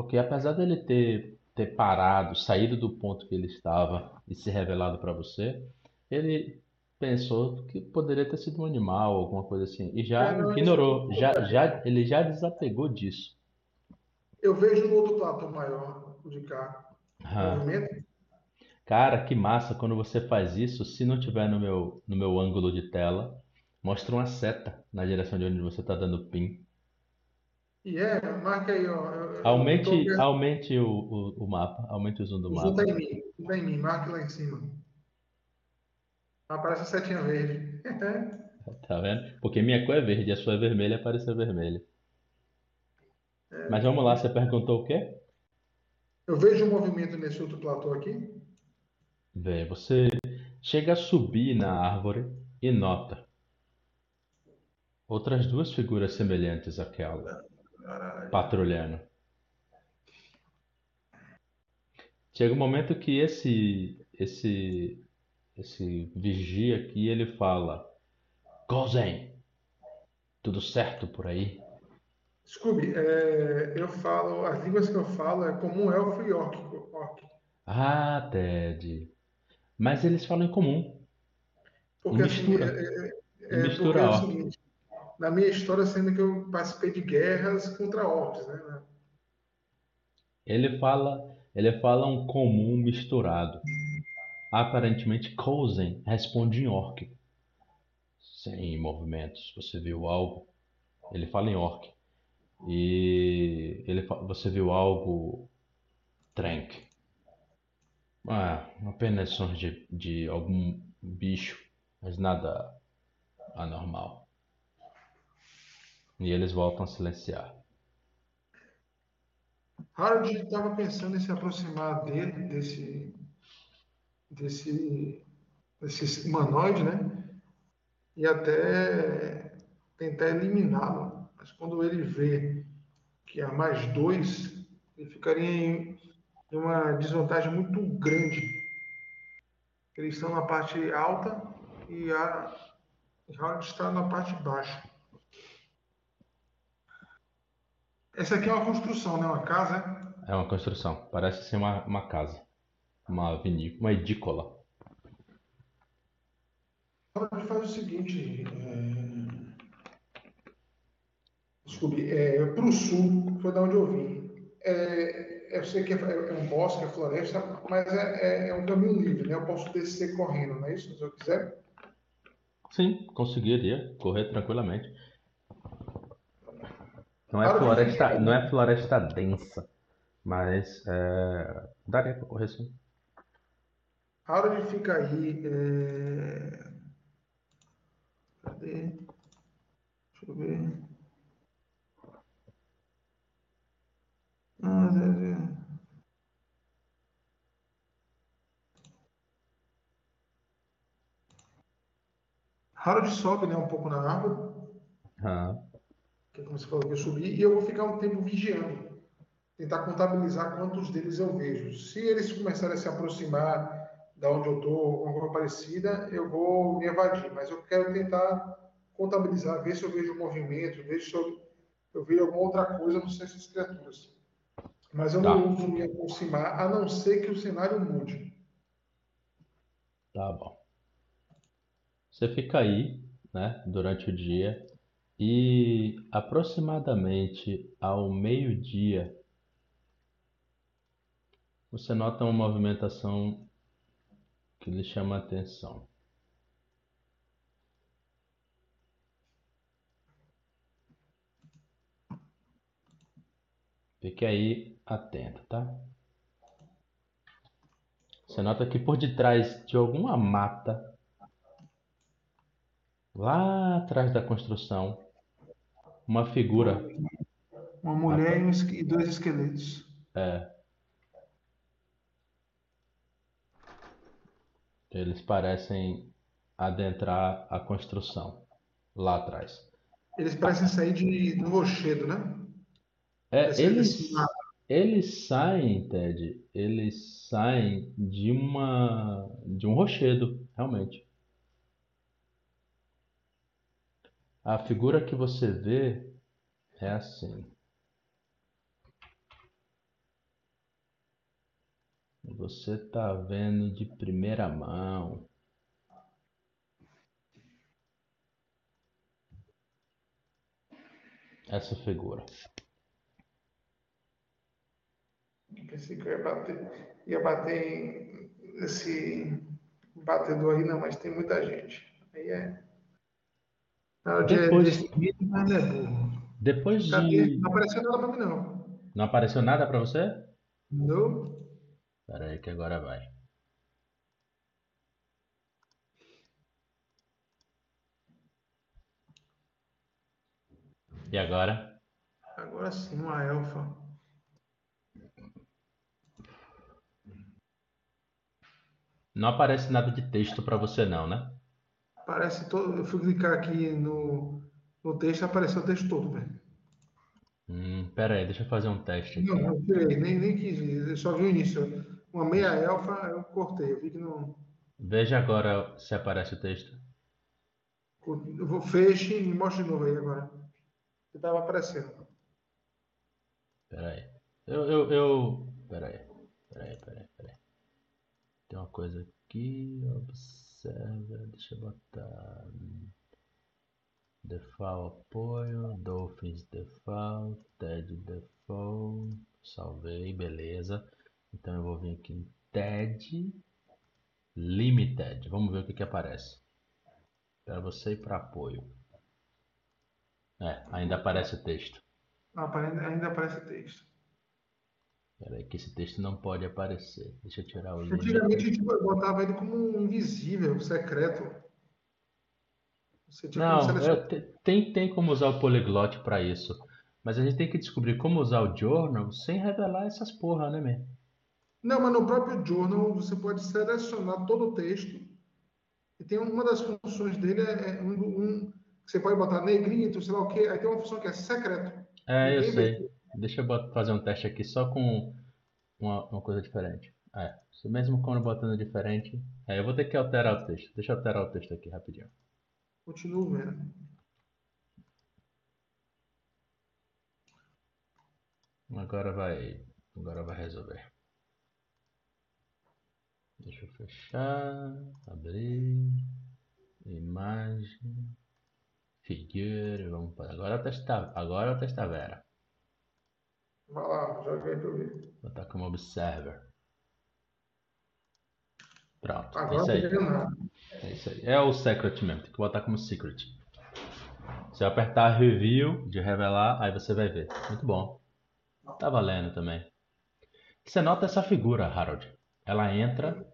Speaker 1: Porque apesar dele ter, ter parado, saído do ponto que ele estava e se revelado para você, ele pensou que poderia ter sido um animal, alguma coisa assim, e já é, ignorou, já, já, ele já desapegou disso.
Speaker 4: Eu vejo no outro platô maior, o de cá, ah. movimento,
Speaker 1: Cara, que massa quando você faz isso. Se não tiver no meu, no meu ângulo de tela, mostra uma seta na direção de onde você está dando pin.
Speaker 4: E é, marca aí, ó.
Speaker 1: Eu, aumente, tô... aumente o, o, o, mapa, aumente o zoom do o mapa. Zoom
Speaker 4: tá em mim, tá em mim, marque lá em cima. Aparece a setinha verde.
Speaker 1: tá vendo? Porque minha cor é verde, a sua é vermelha, apareceu vermelha. É, Mas vamos lá, você perguntou o quê?
Speaker 4: Eu vejo um movimento nesse outro platô aqui.
Speaker 1: Vê, você chega a subir na árvore e nota outras duas figuras semelhantes àquela, patrulhando. Chega um momento que esse esse esse vigia aqui ele fala: Gozen, tudo certo por aí?
Speaker 4: Scooby, é, eu falo, as línguas que eu falo é comum elfo e orc. orc.
Speaker 1: Ah, Ted. Mas eles falam em comum.
Speaker 4: Porque, assim, mistura. Assim, é, é, mistura é o seguinte, na minha história, sendo que eu participei de guerras contra orcs, né?
Speaker 1: Ele fala, ele fala um comum misturado. Aparentemente, Kozen responde em orc. Sem movimentos. Você viu algo? Ele fala em orc. E ele, você viu algo Trank. Ah, apenas sons de, de algum bicho, mas nada anormal. E eles voltam a silenciar.
Speaker 4: Harold estava pensando em se aproximar dele, desse, desse, desse humanoide, né? E até tentar eliminá-lo. Mas quando ele vê que há mais dois, ele ficaria em, uma desvantagem muito grande. Eles estão na parte alta e a Howard está na parte baixa. Essa aqui é uma construção, né? Uma casa,
Speaker 1: é? É uma construção. Parece ser uma, uma casa. Uma vinícola, uma edícola.
Speaker 4: Faz o seguinte. É... Desculpe, é, para o sul, foi da onde eu vim. É, eu sei que é, é, um bosque, é floresta, mas é, é, é, um caminho livre, né? Eu posso descer correndo, não é isso? Se eu quiser?
Speaker 1: Sim, conseguiria correr tranquilamente. Não é, floresta, não é floresta densa, mas é, daria para correr sim.
Speaker 4: A hora de ficar aí. É... Cadê? Deixa eu ver. Ah, Harold sobe né, um pouco na árvore.
Speaker 1: Ah.
Speaker 4: Que é como você falou que eu subi. E eu vou ficar um tempo vigiando. Tentar contabilizar quantos deles eu vejo. Se eles começarem a se aproximar da onde eu estou, alguma coisa parecida, eu vou me evadir. Mas eu quero tentar contabilizar, ver se eu vejo movimento, ver se eu, eu vejo alguma outra coisa, não sei essas criaturas. Mas eu tá. não uso me aproximar, a não ser que o cenário mude.
Speaker 1: Tá bom. Você fica aí, né, durante o dia e aproximadamente ao meio-dia, você nota uma movimentação que lhe chama a atenção. Fique aí atento, tá? Você nota que por detrás de alguma mata, lá atrás da construção, uma figura.
Speaker 4: Uma mulher e, um e dois esqueletos.
Speaker 1: É. Eles parecem adentrar a construção lá atrás.
Speaker 4: Eles parecem sair de, do rochedo, né?
Speaker 1: É,
Speaker 4: Parece
Speaker 1: eles, eles saem, Ted, eles saem de uma de um rochedo, realmente. A figura que você vê é assim. Você tá vendo de primeira mão. Essa figura.
Speaker 4: Pensei que eu ia bater, ia bater nesse batedor aí, não, mas tem muita gente. Aí é. De
Speaker 1: Depois-
Speaker 4: mas é.
Speaker 1: Depois
Speaker 4: Cadê?
Speaker 1: de.
Speaker 4: Não apareceu nada pra mim, não.
Speaker 1: Não apareceu nada pra você?
Speaker 4: Não.
Speaker 1: Espera aí que agora vai. E agora?
Speaker 4: Agora sim, uma elfa.
Speaker 1: Não aparece nada de texto pra você não, né?
Speaker 4: Parece todo. Eu fui clicar aqui no, no texto, apareceu o texto todo, velho.
Speaker 1: Hum, pera aí, deixa eu fazer um teste aqui.
Speaker 4: Não, tirei, nem, nem quis, eu só vi o início. Uma meia elfa, eu cortei, eu vi que não.
Speaker 1: Veja agora se aparece o texto.
Speaker 4: Eu vou feche e me mostre de novo aí agora. Que tava aparecendo.
Speaker 1: Pera aí. Eu, eu, eu... Pera aí. Pera aí, pera aí, pera aí. Tem uma coisa aqui, observa, deixa eu botar... Default apoio, Dolphins default, TED default, salvei, beleza. Então eu vou vir aqui em TED Limited, vamos ver o que que aparece. Para você e para apoio. É, ainda aparece o texto.
Speaker 4: Apare- ainda aparece texto.
Speaker 1: Peraí, que esse texto não pode aparecer. Deixa eu tirar o link.
Speaker 4: Antigamente a gente botava ele como um invisível, secreto. Você tinha como
Speaker 1: Não, eu tem, tem como usar o Polyglot para isso. Mas a gente tem que descobrir como usar o Journal sem revelar essas porra, né, man?
Speaker 4: Não, mas no próprio journal você pode selecionar todo o texto. E tem uma das funções dele é é um, um que você pode botar negrito, sei lá o quê. Aí tem uma função que é secreto.
Speaker 1: É, eu
Speaker 4: Ninguém
Speaker 1: sei. Deixa eu fazer um teste aqui só com uma, uma coisa diferente. É, se mesmo quando botando diferente. É, eu vou ter que alterar o texto. Deixa eu alterar o texto aqui rapidinho.
Speaker 4: Continuo vendo.
Speaker 1: Agora vai. Agora vai resolver. Deixa eu fechar. Abrir. Imagem. Figure. Vamos para. Agora o testa. Agora o testa Vera.
Speaker 4: Vai lá, joga aí pra eu ver.
Speaker 1: Vou botar como observer. Pronto. É
Speaker 4: Agora
Speaker 1: isso
Speaker 4: não
Speaker 1: aí. É isso aí. É o secret mesmo. Tem que botar como secret. Se eu apertar review de revelar, aí você vai ver. Muito bom. Tá valendo também. Você nota essa figura, Harold. Ela entra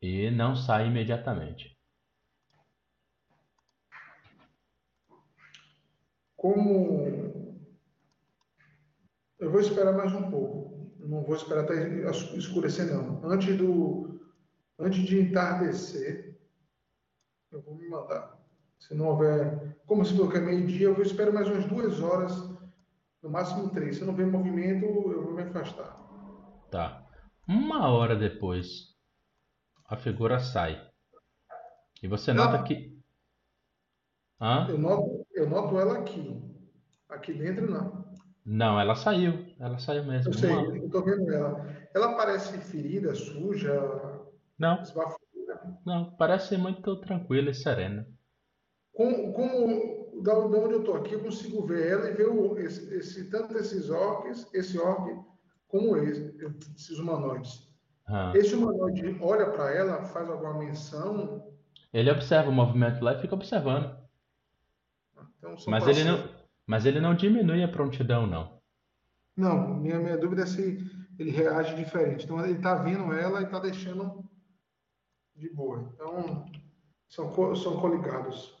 Speaker 1: e não sai imediatamente.
Speaker 4: Como eu vou esperar mais um pouco, não vou esperar até escurecer não. Antes do, antes de entardecer, eu vou me mandar. Se não houver, como se que é meio-dia, eu vou esperar mais umas duas horas, no máximo três. Se não ver movimento, eu vou me afastar.
Speaker 1: Tá. Uma hora depois, a figura sai. E você
Speaker 4: Não.
Speaker 1: nota que. Hã?
Speaker 4: Eu noto, eu noto ela aqui. Aqui dentro não.
Speaker 1: Não, ela saiu. Ela saiu mesmo.
Speaker 4: Eu sei,
Speaker 1: Uma-
Speaker 4: eu tô vendo ela. Ela parece ferida, suja,
Speaker 1: Não, não. Parece muito tranquila e serena.
Speaker 4: Como, como da de onde eu estou aqui, eu consigo ver ela e ver o, esse, esse- tanto esses orcs, esse orc, como esse, esses humanoides.
Speaker 1: Hã.
Speaker 4: Esse humanoide olha para ela, faz alguma menção,
Speaker 1: Ele observa o movimento lá e fica observando.
Speaker 4: então
Speaker 1: Mas ele não, mas ele não diminui a prontidão, não.
Speaker 4: Não, minha, minha dúvida é se ele reage diferente. Então ele está vendo ela e está deixando de boa. Então são, são coligados.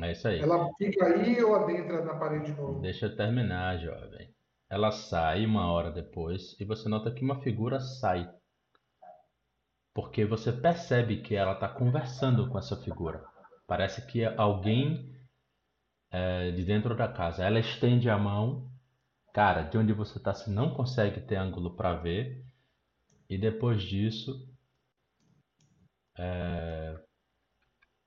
Speaker 1: É isso aí.
Speaker 4: Ela fica aí ou adentra na parede de novo?
Speaker 1: Deixa eu terminar, jovem. Ela sai uma hora depois e você nota que uma figura sai. Porque você percebe que ela está conversando com essa figura. Parece que alguém é, de dentro da casa. Ela estende a mão. Cara, de onde você está, você não consegue ter ângulo para ver. E depois disso, é,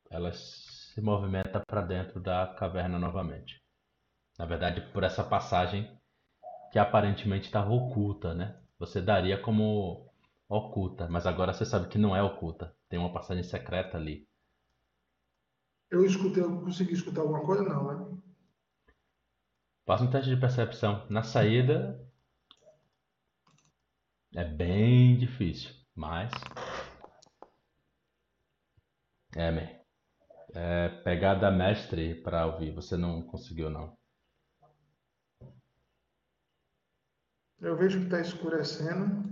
Speaker 1: ela se movimenta para dentro da caverna novamente. Na verdade, por essa passagem que aparentemente estava oculta, né? Você daria como oculta, mas agora você sabe que não é oculta. Tem uma passagem secreta ali.
Speaker 4: Eu escutei, eu consegui escutar alguma coisa? Não, né?
Speaker 1: Faça um teste de percepção. Na saída é bem difícil, mas é, man. É pegada mestre para ouvir. Você não conseguiu não.
Speaker 4: Eu vejo que está escurecendo.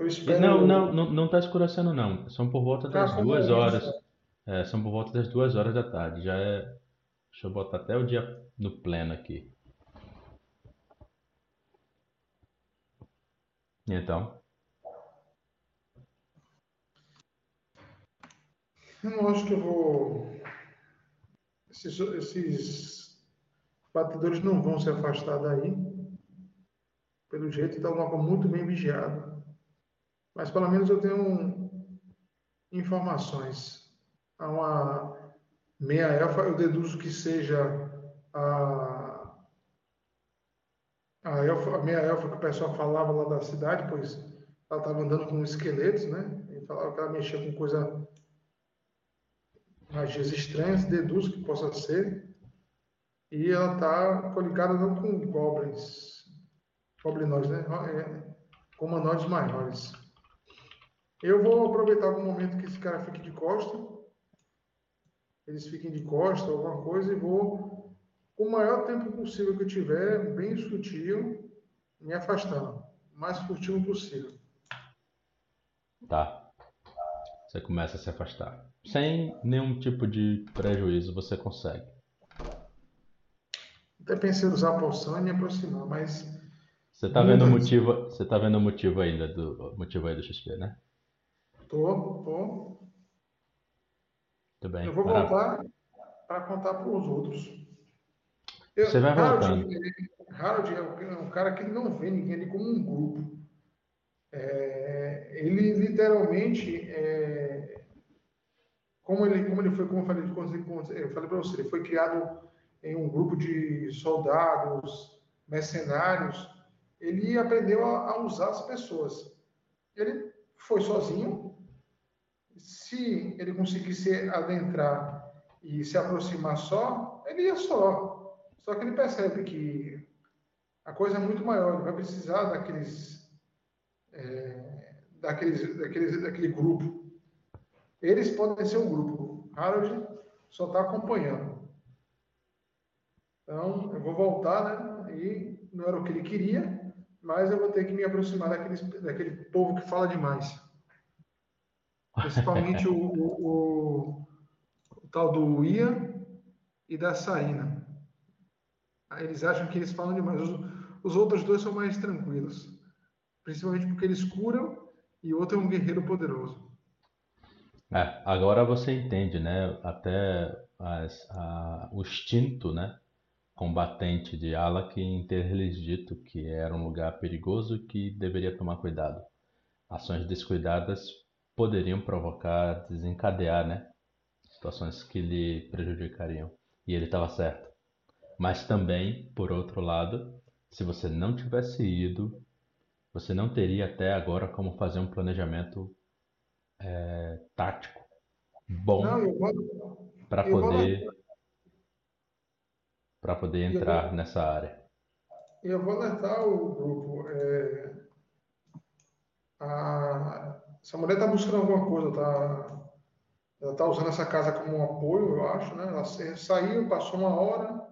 Speaker 1: Espero... Não, não, não, não está escurecendo não. São por volta das ah, duas horas. É, são por volta das duas horas da tarde. Já é. Deixa eu botar até o dia no pleno aqui. Então.
Speaker 4: Eu não acho que eu vou. Esses, esses batedores não vão se afastar daí. Pelo jeito, está uma coisa muito bem vigiado. Mas pelo menos eu tenho informações. Há uma meia elfa, eu deduzo que seja a, a, elfa, a meia elfa que o pessoal falava lá da cidade, pois ela estava andando com esqueletos, né? E falava que ela mexia com coisa magias estranhas, deduzo que possa ser. E ela está coligada não com goblins, goblinoides, né? É, com humanoides maiores. Eu vou aproveitar algum momento que esse cara fique de costa, eles fiquem de costa, alguma coisa, e vou, com o maior tempo possível que eu tiver, bem sutil, me afastando. O mais furtivo possível.
Speaker 1: Tá. Você começa a se afastar. Sem nenhum tipo de prejuízo, você consegue.
Speaker 4: Até pensei em usar a poção e me aproximar, mas.
Speaker 1: Você tá vendo o motivo, você tá vendo o motivo ainda do motivo aí do XP, né?
Speaker 4: Tô, tô.
Speaker 1: Muito bem.
Speaker 4: Eu vou voltar para contar para os outros.
Speaker 1: Eu, você vai Harold, voltando.
Speaker 4: Harold é um cara que não vê ninguém ali como um grupo. É, ele literalmente é, como ele, como ele foi, como eu falei, eu falei para você, ele foi criado em um grupo de soldados, mercenários, ele aprendeu a, a usar as pessoas. Ele foi sozinho. Se ele conseguisse adentrar e se aproximar só, ele ia só. Só que ele percebe que a coisa é muito maior, ele vai precisar daqueles, é, daqueles, daqueles, daquele grupo eles podem ser um grupo. Harold só está acompanhando. Então, eu vou voltar, né? E não era o que ele queria, mas eu vou ter que me aproximar daqueles, daquele povo que fala demais. Principalmente o, o, o, tal do Ian e da Sarina. Eles acham que eles falam demais. Os, os outros dois são mais tranquilos. Principalmente porque eles curam e o outro é um guerreiro poderoso.
Speaker 1: É, agora você entende, né? Até as, a, o instinto, né? Combatente de Alak em ter lhes dito que era um lugar perigoso que deveria tomar cuidado. Ações descuidadas poderiam provocar, desencadear, né? Situações que lhe prejudicariam. E ele estava certo. Mas também, por outro lado, se você não tivesse ido, você não teria até agora como fazer um planejamento é, tático bom para poder para poder entrar vou, nessa área.
Speaker 4: Eu vou alertar o grupo. É, a, essa mulher está buscando alguma coisa, tá, ela está usando essa casa como um apoio, eu acho, né? Ela saiu, passou uma hora,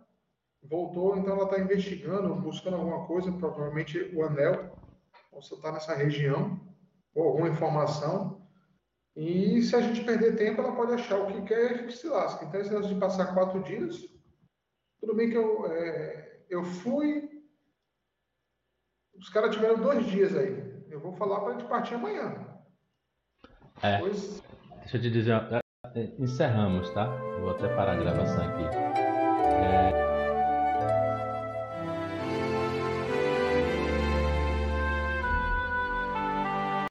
Speaker 4: voltou, então ela está investigando, buscando alguma coisa, provavelmente o anel, você está nessa região, ou alguma informação. E se a gente perder tempo, ela pode achar o que quer e se lasca. Então, esse negócio de passar quatro dias, tudo bem que eu, é, eu fui. Os caras tiveram dois dias aí. Eu vou falar para a gente partir amanhã.
Speaker 1: É. Depois... Deixa eu te dizer, é, encerramos, tá? Vou até parar a gravação aqui. É...